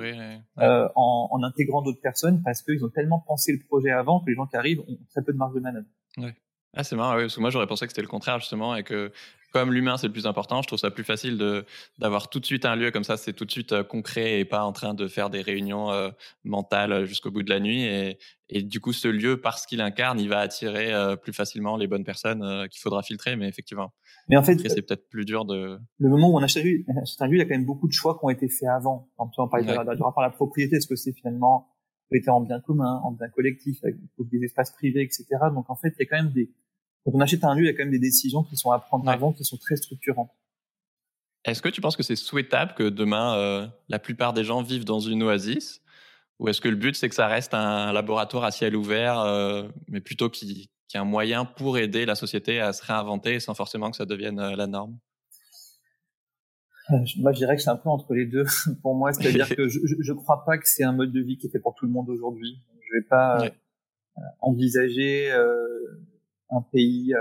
euh, en, en, intégrant d'autres personnes parce qu'ils ont tellement pensé le projet avant que les gens qui arrivent ont très peu de marge de manœuvre. Ouais. Ah, c'est marrant, parce que moi j'aurais pensé que c'était le contraire justement et que comme l'humain c'est le plus important, je trouve ça plus facile de d'avoir tout de suite un lieu comme ça, c'est tout de suite euh, concret et pas en train de faire des réunions euh, mentales jusqu'au bout de la nuit. Et, et du coup, ce lieu, parce qu'il incarne, il va attirer euh, plus facilement les bonnes personnes qu'il faudra filtrer. Mais effectivement, mais en fait, c'est peut-être plus dur de. Le moment où on achète un lieu, il y a quand même beaucoup de choix qui ont été faits avant. Quand on parle de, de rapport à la propriété, est-ce que c'est finalement était en bien commun, en bien collectif, avec des espaces privés, etc. Donc en fait, il y a quand même des quand on achète un lieu, il y a quand même des décisions qui sont à prendre avant, qui sont très structurantes. Est-ce que tu penses que c'est souhaitable que demain, euh, la plupart des gens vivent dans une oasis? Ou est-ce que le but, c'est que ça reste un laboratoire à ciel ouvert, euh, mais plutôt qu'il y ait un moyen pour aider la société à se réinventer sans forcément que ça devienne euh, la norme? Moi, je dirais que c'est un peu entre les deux [LAUGHS] pour moi. C'est-à-dire [LAUGHS] que je ne crois pas que c'est un mode de vie qui est fait pour tout le monde aujourd'hui. Je vais pas envisager un pays euh,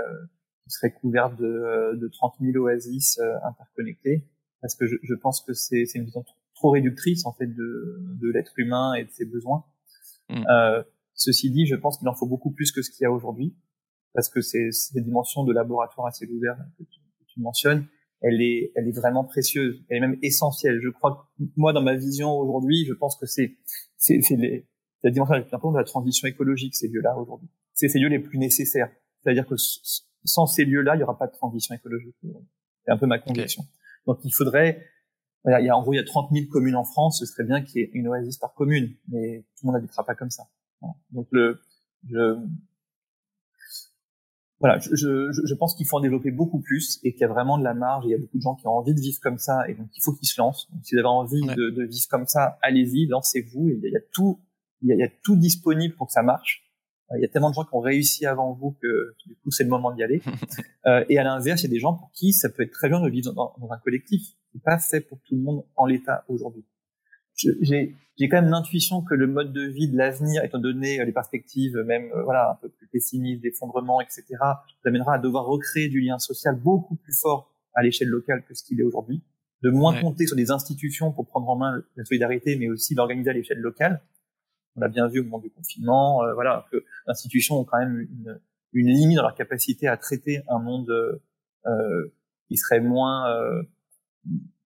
qui serait couvert de, euh, de 30 000 oasis euh, interconnectées, parce que je, je pense que c'est une vision trop réductrice en fait de, de l'être humain et de ses besoins. Mm. Euh, ceci dit, je pense qu'il en faut beaucoup plus que ce qu'il y a aujourd'hui, parce que c'est cette dimension de laboratoire assez ouvert que tu, que tu, mentionnes, elle est, elle est vraiment précieuse, elle est même essentielle. Je crois que moi, dans ma vision aujourd'hui, je pense que c'est c'est la dimension de la transition écologique ces lieux-là aujourd'hui. C'est ces lieux les plus nécessaires. C'est-à-dire que sans ces lieux-là, il n'y aura pas de transition écologique. C'est un peu ma conviction. Donc il faudrait, il y a, en gros, il y a 30 000 communes en France, ce serait bien qu'il y ait une oasis par commune, mais tout le monde n'habitera pas comme ça. Donc le, je, voilà, je, je, je pense qu'il faut en développer beaucoup plus et qu'il y a vraiment de la marge. il y a beaucoup de gens qui ont envie de vivre comme ça et donc il faut qu'ils se lancent. Donc, si vous avez envie de, de, vivre comme ça, allez-y, lancez-vous. Il, il y a tout, il y a, il y a tout disponible pour que ça marche. Il y a tellement de gens qui ont réussi avant vous que du coup c'est le moment d'y aller. [LAUGHS] euh, et à l'inverse, il y a des gens pour qui ça peut être très bien de vivre dans, dans un collectif. C'est pas fait pour tout le monde en l'état aujourd'hui. J'ai quand même l'intuition que le mode de vie de l'avenir, étant donné euh, les perspectives, même euh, voilà un peu plus pessimistes, d'effondrement, etc., vous amènera à devoir recréer du lien social beaucoup plus fort à l'échelle locale que ce qu'il est aujourd'hui, de moins compter sur des institutions pour prendre en main la solidarité, mais aussi l'organiser à l'échelle locale on l'a bien vu au moment du confinement, euh, voilà, que l'institution ont quand même une, une, limite dans leur capacité à traiter un monde euh, qui serait moins euh,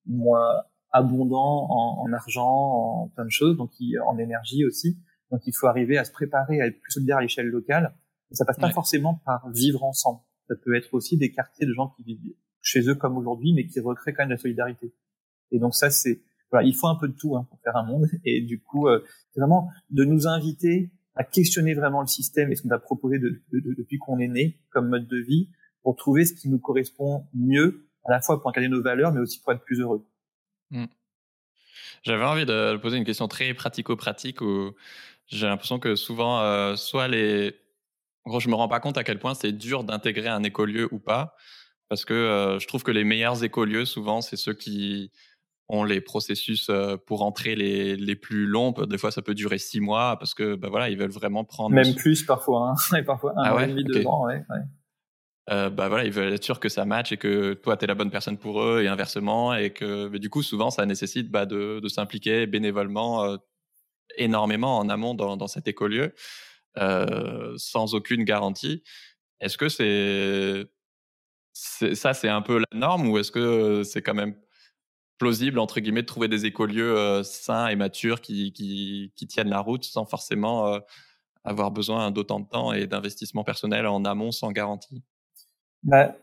moins abondant en, en, argent, en plein de choses, donc en énergie aussi. Donc il faut arriver à se préparer à être plus solidaire à l'échelle locale. Et ça passe pas forcément par vivre ensemble. Ça peut être aussi des quartiers de gens qui vivent chez eux comme aujourd'hui, mais qui recréent quand même de la solidarité. Et donc ça, c'est il faut un peu de tout hein, pour faire un monde. [LAUGHS] Et du coup, euh, vraiment de nous inviter à questionner vraiment le système et ce qu'on a proposé de, de, depuis qu'on est né comme mode de vie pour trouver ce qui nous correspond mieux, à la fois pour incarner nos valeurs, mais aussi pour être plus heureux. Mmh. J'avais envie de poser une question très pratico-pratique où j'ai l'impression que souvent, euh, soit les... En gros, je me rends pas compte à quel point c'est dur d'intégrer un écolieu ou pas, parce que euh, je trouve que les meilleurs écolieux, souvent, c'est ceux qui ont les processus euh, pour entrer les, les plus longs. Des fois, ça peut durer six mois parce que bah voilà, ils veulent vraiment prendre. Même plus parfois, hein. [LAUGHS] et parfois un ah an et demi, deux ans, ouais. Euh, bah voilà, ils veulent être sûrs que ça match et que toi, tu es la bonne personne pour eux et inversement. Et que mais du coup, souvent, ça nécessite bah, de, de s'impliquer bénévolement euh, énormément en amont dans, dans cet écolieu euh, sans aucune garantie. Est-ce que c'est, ça, c'est un peu la norme ou est-ce que c'est quand même plausible entre guillemets de trouver des écolieux euh, sains et matures qui, qui, qui, tiennent la route sans forcément euh, avoir besoin d'autant de temps et d'investissement personnel en amont sans garantie? Bah,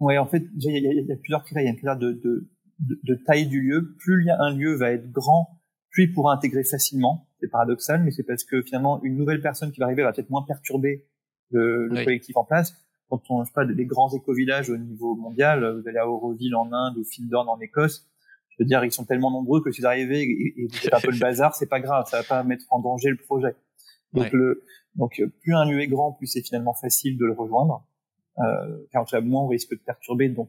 ouais, en fait, il y, a plusieurs critères. Il y a un critère de, de, de, taille du lieu. Plus un lieu va être grand, plus il pourra intégrer facilement. C'est paradoxal, mais c'est parce que finalement, une nouvelle personne qui va arriver va peut-être moins perturber le, le collectif en place. Quand on, je sais pas, des grands éco-villages au niveau mondial, vous allez à Auroville en Inde ou Findorn en Écosse, je veux dire, ils sont tellement nombreux que si vous arrivez et, et vous faites un peu le bazar, c'est pas grave, ça va pas mettre en danger le projet. Donc, le, donc plus un lieu est grand, plus c'est finalement facile de le rejoindre, euh, car tu as moins on risque de perturber. Donc,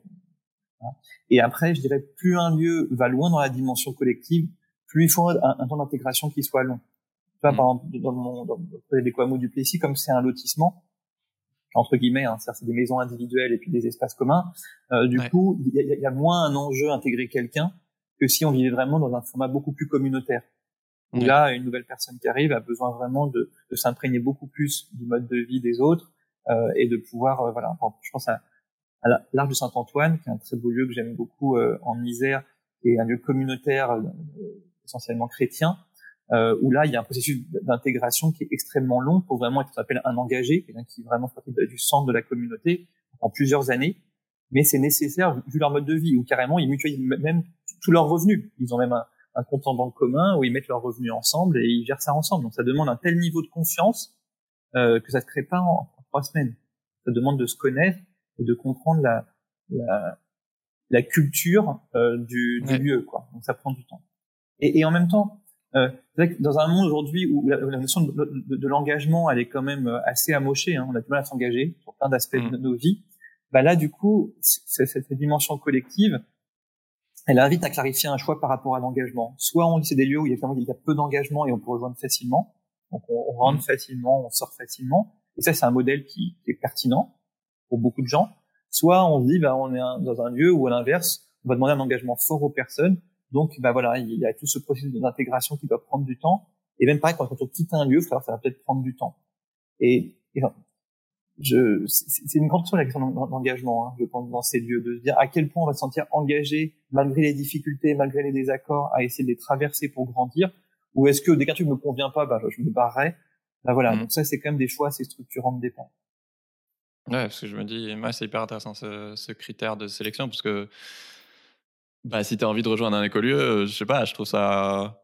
hein. et après, je dirais, plus un lieu va loin dans la dimension collective, plus il faut un, temps d'intégration qui soit long. Tu vois, mm. par exemple, dans mon dans le projet d'Equamo du Plessis, comme c'est un lotissement, entre guillemets, hein, c'est des maisons individuelles et puis des espaces communs. Euh, du coup, il y a, y a, moins un enjeu intégrer quelqu'un que si on vivait vraiment dans un format beaucoup plus communautaire. Où là, une nouvelle personne qui arrive a besoin vraiment de, de s'imprégner beaucoup plus du mode de vie des autres euh, et de pouvoir, euh, voilà, je pense à à l'Arche de Saint-Antoine, qui est un très beau lieu que j'aime beaucoup en Isère, et un lieu communautaire essentiellement chrétien, euh, où là, il y a un processus d'intégration qui est extrêmement long pour vraiment être ce qu'on appelle un engagé, quelqu'un qui vraiment fait du centre de la communauté en plusieurs années. Mais c'est nécessaire vu leur mode de vie, où carrément ils mutualisent même tous leurs revenus. Ils ont même un, un compte en banque commun où ils mettent leurs revenus ensemble et ils gèrent ça ensemble. Donc ça demande un tel niveau de confiance euh, que ça se crée pas en, trois semaines. Ça demande de se connaître et de comprendre la, la, la culture euh, du, du lieu. Quoi. Donc ça prend du temps. Et, et en même temps, euh, dans un monde aujourd'hui où la, notion de, l'engagement elle est quand même euh, assez amochée, hein, on a du mal à s'engager sur plein d'aspects de mm. nos vies. Bah là, du coup, cette dimension collective, elle invite à clarifier un choix par rapport à l'engagement. Soit on c'est des lieux où il y a, il y a peu d'engagement et on peut rejoindre facilement, donc on, on rentre mm. facilement, on sort facilement, et ça c'est un modèle qui, qui, est pertinent pour beaucoup de gens. Soit on se dit bah on est dans un lieu où à l'inverse, on va demander un engagement fort aux personnes donc, bah voilà, il y a tout ce processus d'intégration qui doit prendre du temps. Et même pareil, quand on quitte un lieu, ça va peut-être prendre du temps. Et, et je, c'est une grande question la question d'engagement, hein, je pense, dans ces lieux, de se dire à quel point on va se sentir engagé malgré les difficultés, malgré les désaccords, à essayer de les traverser pour grandir, ou est-ce que dès qu'un truc me convient pas, bah, je me barrerai. Bah voilà, mmh. donc ça c'est quand même des choix assez structurants de départ. Ouais, parce que je me dis, moi c'est hyper intéressant ce, ce critère de sélection, parce que bah, si tu as envie de rejoindre un écolieu, euh, je sais pas, je trouve ça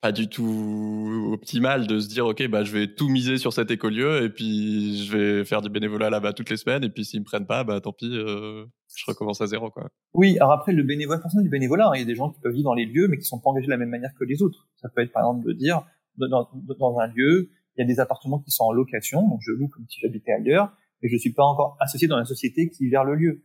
pas du tout optimal de se dire ok bah je vais tout miser sur cet écolieu et puis je vais faire du bénévolat là-bas toutes les semaines et puis s'ils me prennent pas bah tant pis euh, je recommence à zéro quoi. Oui alors après le bénévolat forcément du bénévolat hein, il y a des gens qui peuvent vivre dans les lieux mais qui sont pas engagés de la même manière que les autres ça peut être par exemple de dire dans, un lieu il y a des appartements qui sont en location donc je loue comme si j'habitais ailleurs mais je suis pas encore associé dans la société qui gère le lieu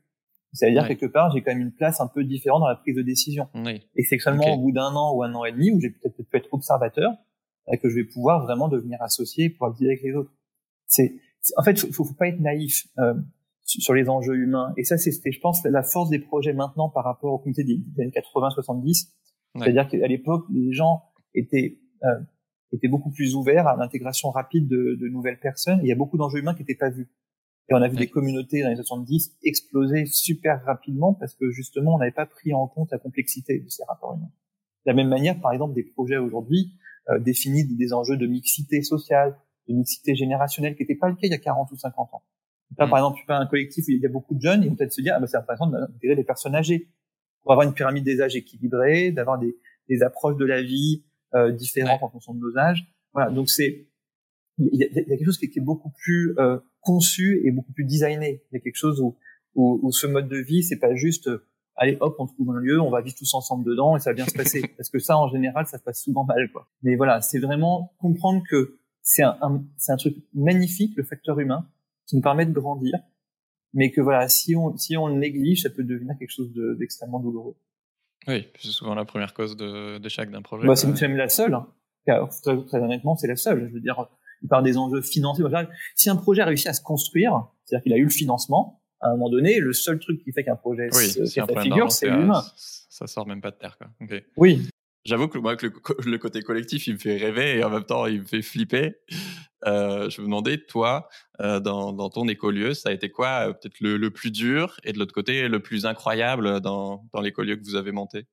ça veut dire quelque part, j'ai quand même une place un peu différente dans la prise de décision. Et c'est seulement au bout d'un an ou un an et demi où j'ai peut-être pu être observateur euh, que je vais pouvoir vraiment devenir associé pour pouvoir avec les autres. C'est, en fait, faut, faut pas être naïf euh, sur les enjeux humains. Et ça, c'était, je pense, la force des projets maintenant par rapport au comité des, années 80-70. C'est-à-dire qu'à l'époque, les gens étaient euh, étaient beaucoup plus ouverts à l'intégration rapide de, de nouvelles personnes. il y a beaucoup d'enjeux humains qui n'étaient pas vus. Et on a vu des communautés dans les 70 exploser super rapidement parce que justement, on n'avait pas pris en compte la complexité de ces rapports humains. De la même manière, par exemple, des projets aujourd'hui euh, définissent des enjeux de mixité sociale, de mixité générationnelle, qui n'était pas le cas il y a 40 ou 50 ans. Là, mm. par exemple, tu fais un collectif où il y a beaucoup de jeunes, ils vont peut-être se dire, ah ben, c'est intéressant d'intégrer des personnes âgées pour avoir une pyramide des âges équilibrée, d'avoir des, des, approches de la vie euh, différentes en fonction de nos âges. Voilà, donc c'est il y, y a quelque chose qui, qui est beaucoup plus euh, conçu et beaucoup plus designé. Il y a quelque chose où, où, où ce mode de vie, c'est pas juste euh, allez hop, on trouve un lieu, on va vivre tous ensemble dedans et ça va bien se passer. [LAUGHS] Parce que ça, en général, ça se passe souvent mal, quoi. Mais voilà, c'est vraiment comprendre que c'est un, un c'est un truc magnifique, le facteur humain, qui nous permet de grandir, mais que voilà, si on, si on le néglige, ça peut devenir quelque chose d'extrêmement douloureux. Oui, c'est souvent la première cause d'échec d'un projet. Bah, c'est même la seule. Hein. Très, très honnêtement, c'est la seule. Je veux dire, par des enjeux financiers. Si un projet a réussi à se construire, c'est-à-dire qu'il a eu le financement, à un moment donné, le seul truc qui fait qu'un projet se fait figure, c'est l'humain. Ça sort même pas de terre. Quoi. Oui. J'avoue que moi, que le, côté collectif, il me fait rêver et en même temps, il me fait flipper. Euh, je me demandais, toi, euh, dans, dans, ton écolieu, ça a été quoi euh, peut-être le, le, plus dur et de l'autre côté, le plus incroyable dans, dans l'écolieu que vous avez monté?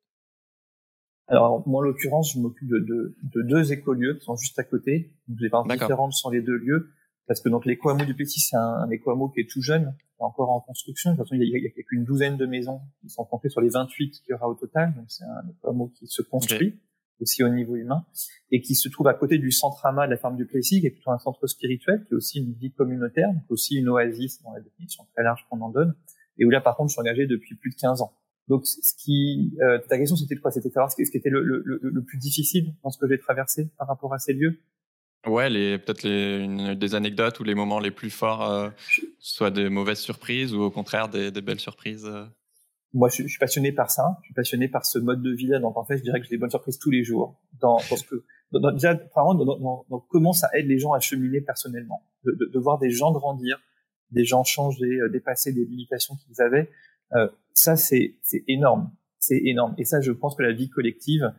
Alors moi en l'occurrence, je m'occupe de, de, de, deux écolieux qui sont juste à côté. Donc des parties différentes sur les deux lieux parce que donc l'éco-hameau du Petit, c'est un, un éco-hameau qui est tout jeune, qui est encore en construction. De toute façon, il y a, a qu'une douzaine de maisons qui sont comptées sur les 28 qu'il y aura au total. Donc c'est un éco-hameau qui se construit aussi au niveau humain et qui se trouve à côté du centre AMA de la ferme du Plessis, qui est plutôt un centre spirituel, qui est aussi une vie communautaire, donc aussi une oasis dans la définition très large qu'on en donne, et où là par contre je suis engagé depuis plus de 15 ans. Donc, ce qui, euh, ta question, c'était quoi? C'était de savoir ce qui était le, le, le, plus difficile dans ce que j'ai traversé par rapport à ces lieux? Ouais, les peut-être les des anecdotes ou les moments les plus forts, euh, soit des mauvaises surprises ou au contraire des, des belles surprises. Euh. Moi, je, je, suis passionné par ça. Je suis passionné par ce mode de vie-là. Donc, en fait, je dirais que j'ai des bonnes surprises tous les jours. Dans, parce que dans, déjà, vraiment, dans, comment ça aide les gens à cheminer personnellement, de, de, de voir des gens grandir, des gens changer, dépasser des limitations qu'ils avaient. Euh, ça, c'est énorme. C'est énorme. Et ça, je pense que la vie collective,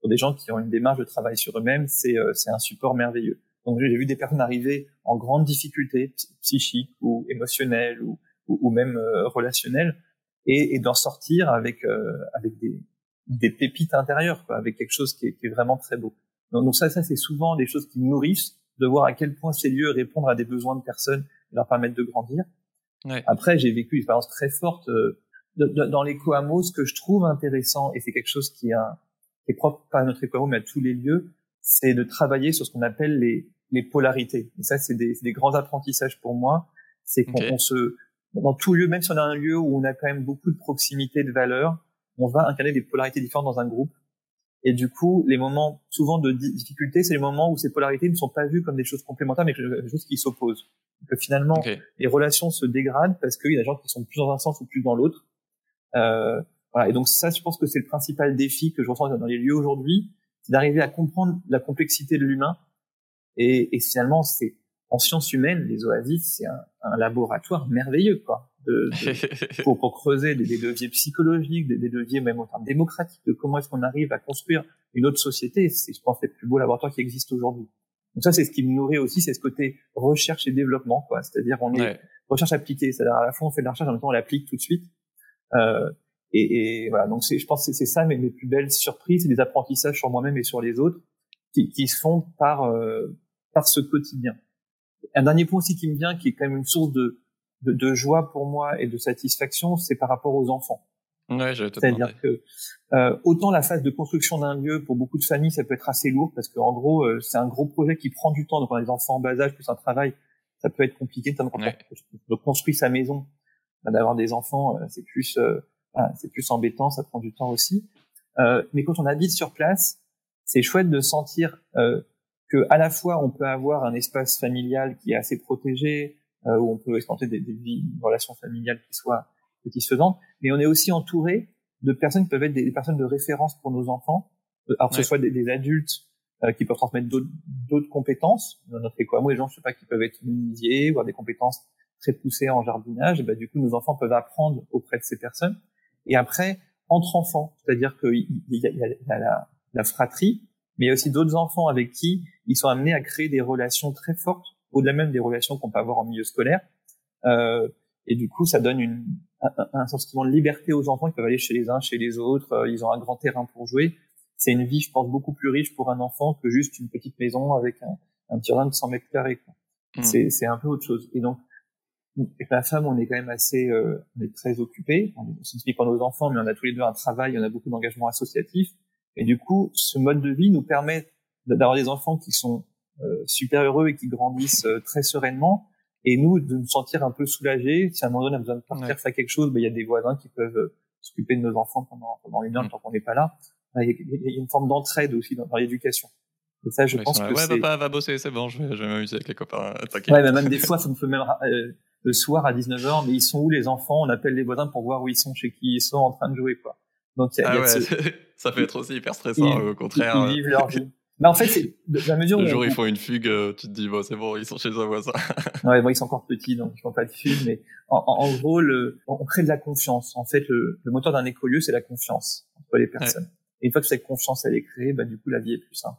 pour des gens qui ont une démarche de travail sur eux-mêmes, c'est euh, un support merveilleux. Donc j'ai vu des personnes arriver en grande difficulté psychique ou émotionnelle ou, ou, même relationnels, et, et d'en sortir avec avec des, des pépites intérieures, quoi, avec quelque chose qui est, qui est vraiment très beau. Donc, donc ça, ça c'est souvent des choses qui nourrissent de voir à quel point ces lieux répondent à des besoins de personnes et leur permettent de grandir. Ouais. Après, j'ai vécu une expérience très forte euh, dans les coamos. Ce que je trouve intéressant, et c'est quelque chose qui, a, qui est propre pas à notre éco mais à tous les lieux, c'est de travailler sur ce qu'on appelle les, les polarités. Et ça, c'est des, des, grands apprentissages pour moi. C'est qu'on se, dans tout lieu, même si on a un lieu où on a quand même beaucoup de proximité, de valeurs, on va incarner des polarités différentes dans un groupe. Et du coup, les moments souvent de difficulté, c'est les moments où ces polarités ne sont pas vues comme des choses complémentaires, mais des choses qui s'opposent. Que finalement, les relations se dégradent parce qu'il y a des gens qui sont plus dans un sens ou plus dans l'autre. Euh, voilà. Et donc ça, je pense que c'est le principal défi que je ressens dans les lieux aujourd'hui, c'est d'arriver à comprendre la complexité de l'humain. Et, et finalement, c'est en sciences humaines, les oasis, c'est un, un laboratoire merveilleux, quoi de, [LAUGHS] pour, pour, creuser des, des, leviers psychologiques, des, des, leviers même en termes démocratiques, de comment est-ce qu'on arrive à construire une autre société. C'est, je pense, les plus beaux laboratoires qui existent aujourd'hui. Donc ça, c'est ce qui me nourrit aussi, c'est ce côté recherche et développement, quoi. C'est-à-dire, on est recherche appliquée. C'est-à-dire, à la fois, on fait de la recherche, en même temps, on l'applique tout de suite. Euh, et, et, voilà. Donc, c'est, je pense que c'est ça mes, mes plus belles surprises, c'est des apprentissages sur moi-même et sur les autres qui, qui se font par, euh, par ce quotidien. Un dernier point aussi qui me vient, qui est quand même une source de, de, de, joie pour moi et de satisfaction, c'est par rapport aux enfants. Ouais, C'est-à-dire que euh, autant la phase de construction d'un lieu pour beaucoup de familles, ça peut être assez lourd parce qu'en gros, euh, c'est un gros projet qui prend du temps. Donc, on a des enfants en bas âge plus un travail, ça peut être compliqué. Quand on construit sa maison, bah, d'avoir des enfants, euh, c'est plus, euh, c'est plus embêtant, ça prend du temps aussi. mais quand on habite sur place, c'est chouette de sentir que à la fois on peut avoir un espace familial qui est assez protégé, euh, où on peut exploiter des, des, des, relations familiales qui soient satisfaisantes, mais on est aussi entouré de personnes qui peuvent être des, personnes de référence pour nos enfants, euh, alors que ce soit des, adultes euh, qui peuvent transmettre d'autres compétences. Dans notre éco les gens, je sais pas, qui peuvent être menuisiers, avoir des compétences très poussées en jardinage. Et ben, du coup, nos enfants peuvent apprendre auprès de ces personnes. Et après, entre enfants, c'est-à-dire qu'il y, a, y a la, la, fratrie, mais il y a aussi d'autres enfants avec qui ils sont amenés à créer des relations très fortes au-delà même des relations qu'on peut avoir en milieu scolaire. Euh, et du coup, ça donne une, un, un, sentiment de liberté aux enfants qui peuvent aller chez les uns, chez les autres. Euh, ils ont un grand terrain pour jouer. C'est une vie, je pense, beaucoup plus riche pour un enfant que juste une petite maison avec un, un petit jardin de 100 mètres carrés. Mmh. C'est, c'est un peu autre chose. Et donc, avec ma femme, on est quand même assez, euh, on est très occupés. On est pour nos enfants, mais on a tous les deux un travail, on a beaucoup d'engagement associatif. Et du coup, ce mode de vie nous permet d'avoir des enfants qui sont super heureux et qui grandissent euh, très sereinement. Et nous, de nous sentir un peu soulagés. Si à un moment donné on a besoin de partir faire quelque chose, ben, il y a des voisins qui peuvent euh, s'occuper de nos enfants pendant, pendant une heure, tant qu'on n'est pas là. Il y, a une forme d'entraide aussi dans, l'éducation. Et ça, je pense que ouais, c'est... papa va bosser, c'est bon, je vais, je vais m'amuser avec les copains. Ouais, même des fois, ça me fait même le soir à 19h, mais ils sont où les enfants? On appelle les voisins pour voir où ils sont, chez qui ils sont en train de jouer, quoi. Donc, y a, ah ouais, [LAUGHS] ça peut être aussi hyper stressant, au contraire. Ils, vivent leur vie. Mais en fait, c'est de la mesure Le jour où ils font une fugue, euh, tu te dis, bon, c'est bon, ils sont chez un voisin. [LAUGHS] ouais, bon, ils sont encore petits, donc ils font pas de fugue, mais en, en, gros, le, on crée de la confiance. En fait, le, le moteur d'un écolieu, c'est la confiance entre les personnes. Et une fois que cette confiance, elle est créée, bah, du coup, la vie est plus simple.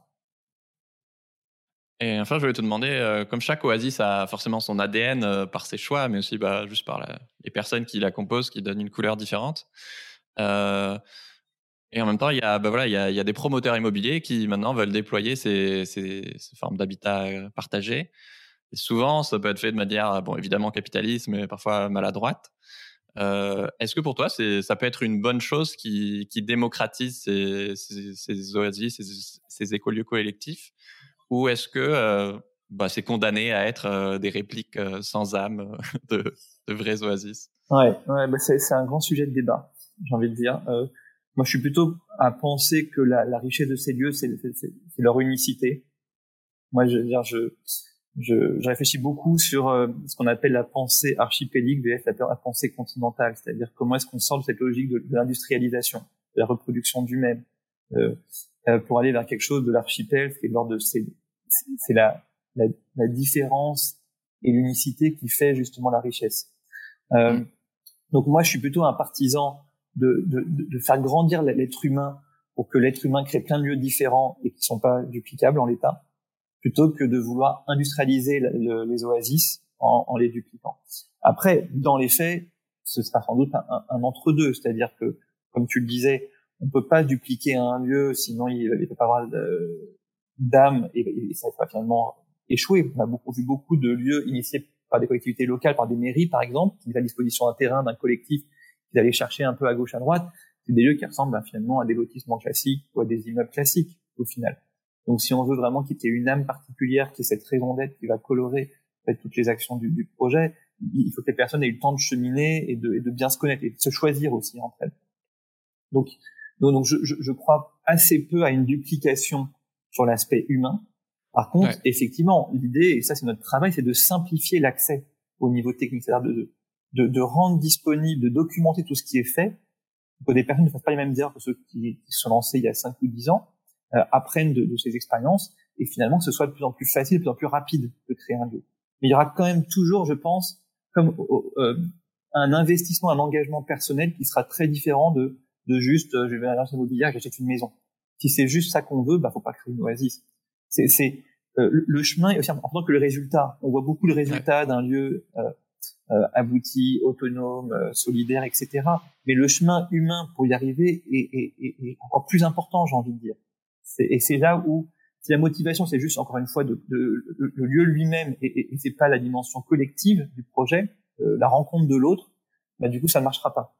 Et enfin, je voulais te demander, euh, comme chaque oasis a forcément son ADN euh, par ses choix, mais aussi bah, juste par la, les personnes qui la composent, qui donnent une couleur différente. Euh, et en même temps, il y a, bah voilà, il y a, des promoteurs immobiliers qui maintenant veulent déployer ces, formes d'habitat euh, partagé. Souvent, ça peut être fait de manière, bon, évidemment capitaliste, mais parfois maladroite. Euh, Est-ce que pour toi, ça peut être une bonne chose qui, démocratise ces, oasis, ces, ces écolieux collectifs, ou est-ce que euh, bah, c'est condamné à être euh, des répliques euh, sans âme de, de vrais oasis? Ouais bah c'est un grand sujet de débat, j'ai envie de dire. Moi, je suis plutôt à penser que la, la richesse de ces lieux, c'est leur unicité. Moi, je, je, je, je réfléchis beaucoup sur euh, ce qu'on appelle la pensée archipélique vs la, pensée continentale, c'est-à-dire comment est-ce qu'on sort de cette logique de, l'industrialisation, de la reproduction du même, euh, euh, pour aller vers quelque chose de l'archipel, qui est l'ordre de c'est la, la, la, différence et l'unicité qui fait justement la richesse. Euh, mmh. donc moi, je suis plutôt un partisan de, de, de faire grandir l'être humain pour que l'être humain crée plein de lieux différents et qui sont pas duplicables en l'état, plutôt que de vouloir industrialiser les oasis en, en les dupliquant. Après, dans les faits, ce sera sans doute un, un, entre-deux, c'est-à-dire que, comme tu le disais, on peut pas dupliquer un lieu, sinon il ne peut pas avoir d'âme et, ça va finalement échouer. On a beaucoup, vu beaucoup de lieux initiés par des collectivités locales, par des mairies par exemple, qui mettent à disposition un terrain d'un collectif allait chercher un peu à gauche à droite. C'est des lieux qui ressemblent ben, finalement à des lotissements classiques ou à des immeubles classiques au final. Donc si on veut vraiment qu'il y ait une âme particulière, qui est cette raison d'être qui va colorer en fait, toutes les actions du, du, projet, il faut que les personnes aient eu le temps de cheminer et de, et de bien se connaître et de se choisir aussi entre elles. Donc, donc, je, je, je, crois assez peu à une duplication sur l'aspect humain. Par contre, effectivement, l'idée, et ça c'est notre travail, c'est de simplifier l'accès au niveau technique, c'est-à-dire de, de, de, rendre disponible, de documenter tout ce qui est fait, pour que des personnes ne fassent pas les mêmes erreurs que ceux qui, qui se sont lancés il y a 5 ou 10 ans, euh, apprennent de, de, ces expériences, et finalement que ce soit de plus en plus facile, de plus en plus rapide de créer un lieu. Mais il y aura quand même toujours, je pense, comme euh, un investissement, un engagement personnel qui sera très différent de, de juste, euh, je vais à l'agence immobilière, j'achète une maison. Si c'est juste ça qu'on veut, bah faut pas créer une oasis. C'est, c'est euh, le chemin est aussi important que le résultat. On voit beaucoup le résultat d'un lieu euh, abouti, autonome, solidaire, etc. Mais le chemin humain pour y arriver est, est, est, encore plus important, j'ai envie de dire. et c'est là où si la motivation c'est juste encore une fois de, de, le lieu lui-même et, et, c'est pas la dimension collective du projet, la rencontre de l'autre, bah du coup ça ne marchera pas.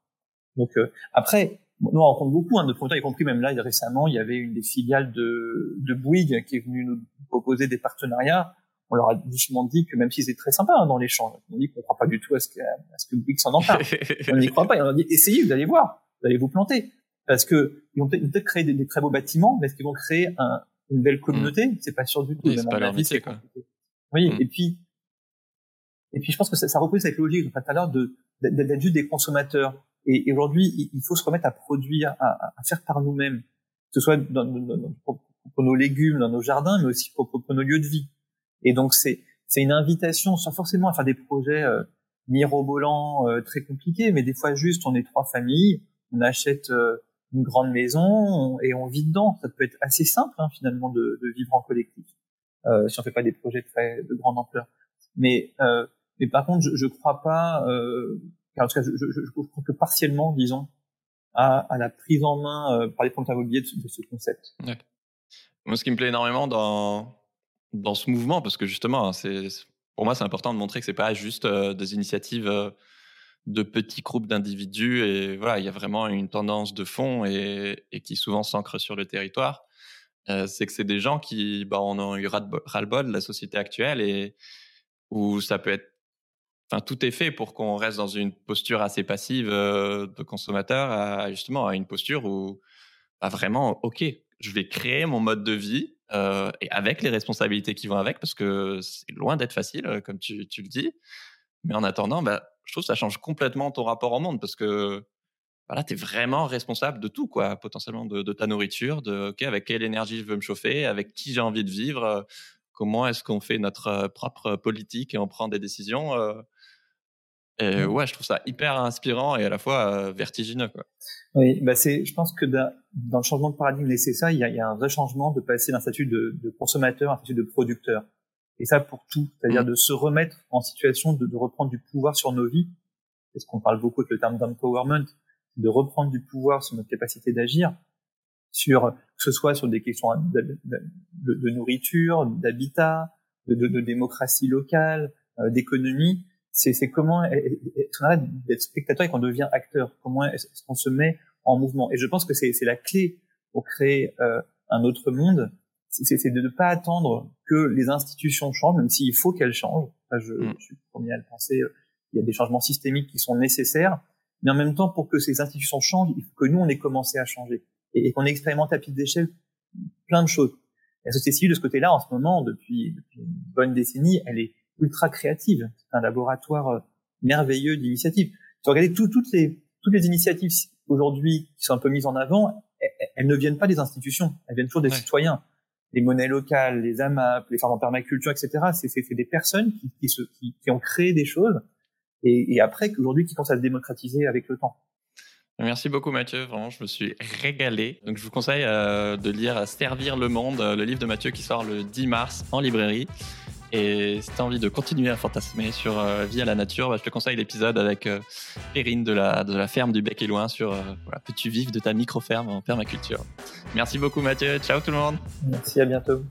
Donc après, nous on rencontre beaucoup hein, de promoteurs, y compris même là récemment, il y avait une des filiales de, de Bouygues qui est venue nous proposer des partenariats. On leur a doucement dit que même si c'est très sympa hein, dans l'échange, on dit qu'on croit pas du tout à ce que, à ce que Bouygues s'en empare. [LAUGHS] on n'y croit pas. Et on a dit essayez, vous allez voir, vous allez vous planter, parce que ils vont peut-être créer des, très beaux bâtiments, mais est-ce qu'ils vont créer un, une belle communauté? Mm. C'est pas sûr du tout. c'est pas leur métier, quoi. Oui, mm. et puis et puis je pense que ça, ça repose avec logique, tout à l'heure, de d'être juste des consommateurs. Et, et aujourd'hui, il faut se remettre à produire, à, à faire par nous-mêmes, que ce soit dans, dans, dans, pour, nos légumes, dans nos jardins, mais aussi pour, pour nos lieux de vie. Et donc c'est c'est une invitation, sans forcément à faire des projets euh, mirobolants, euh, très compliqués, mais des fois juste on est trois familles, on achète euh, une grande maison et on vit dedans. Ça peut être assez simple hein, finalement de, de, vivre en collectif, euh, si on fait pas des projets très de grande ampleur. Mais euh, mais par contre, je, je crois pas, euh, en tout cas, je, je, je, crois que partiellement, disons, à, à la prise en main par les promoteurs immobiliers de, de, ce concept. Ouais. Moi, ce qui me plaît énormément dans dans ce mouvement, parce que justement, hein, pour moi, c'est important de montrer que c'est pas juste euh, des initiatives euh, de petits groupes d'individus et voilà, il y a vraiment une tendance de fond et, qui souvent s'ancre sur le territoire. Euh, c'est que c'est des gens qui, bah, on a eu ras-le-bol de la société actuelle et où ça peut être Enfin, tout est fait pour qu'on reste dans une posture assez passive de consommateur à justement à une posture où bah, vraiment ok je vais créer mon mode de vie euh, et avec les responsabilités qui vont avec parce que c'est loin d'être facile euh, comme tu, le dis mais en attendant bah, je trouve que ça change complètement ton rapport au monde parce que voilà, tu es vraiment responsable de tout, quoi, potentiellement de, ta nourriture, de ok, avec quelle énergie je veux me chauffer, avec qui j'ai envie de vivre, comment est-ce qu'on fait notre propre politique et on prend des décisions. Et mmh. ouais, je trouve ça hyper inspirant et à la fois euh, vertigineux. Quoi. Oui, bah c'est, je pense que dans, le changement de paradigme nécessaire, il y a, il y a un vrai changement de passer d'un statut de, de, consommateur à un statut de producteur. Et ça pour tout, c'est-à-dire mmh. de se remettre en situation de, de, reprendre du pouvoir sur nos vies. Parce qu'on parle beaucoup avec le terme d'empowerment, de reprendre du pouvoir sur notre capacité d'agir, sur que ce soit sur des questions de, de nourriture, d'habitat, de, démocratie locale, euh, d'économie c'est comment est-ce qu'on arrête d'être spectateur et qu'on devient acteur Comment est-ce qu'on se met en mouvement? Et je pense que c'est la clé pour créer euh, un autre monde, c'est de ne pas attendre que les institutions changent, même s'il faut qu'elles changent. je, mm. je, suis le premier à le penser. Euh, il y a des changements systémiques qui sont nécessaires, mais en même temps, pour que ces institutions changent, il faut que nous on ait commencé à changer et, qu'on expérimente à petite d'échelle plein de choses. La société civile de ce côté-là, en ce moment, depuis, depuis une bonne décennie, elle est ultra créative. C'est un laboratoire euh, merveilleux d'initiatives. Tu regardes toutes les toutes les initiatives aujourd'hui qui sont un peu mises en avant, elles, ne viennent pas des institutions, elles viennent toujours des citoyens. Les monnaies locales, les AMAP, les fermes en permaculture, etc. C'est des personnes qui, qui, se, qui, qui, ont créé des choses et, et après qu'aujourd'hui qui commencent à se démocratiser avec le temps. Merci beaucoup Mathieu, vraiment je me suis régalé. Donc je vous conseille euh, de lire Servir le monde, le livre de Mathieu qui sort le 10 mars en librairie. Et si tu as envie de continuer à fantasmer sur euh, Vie à la nature, bah, je te conseille l'épisode avec euh, Perrine de la, de la ferme du Bec et Loin sur euh, Peux-tu vivre de ta micro-ferme en permaculture? Merci beaucoup Mathieu, ciao tout le monde. Merci, à bientôt.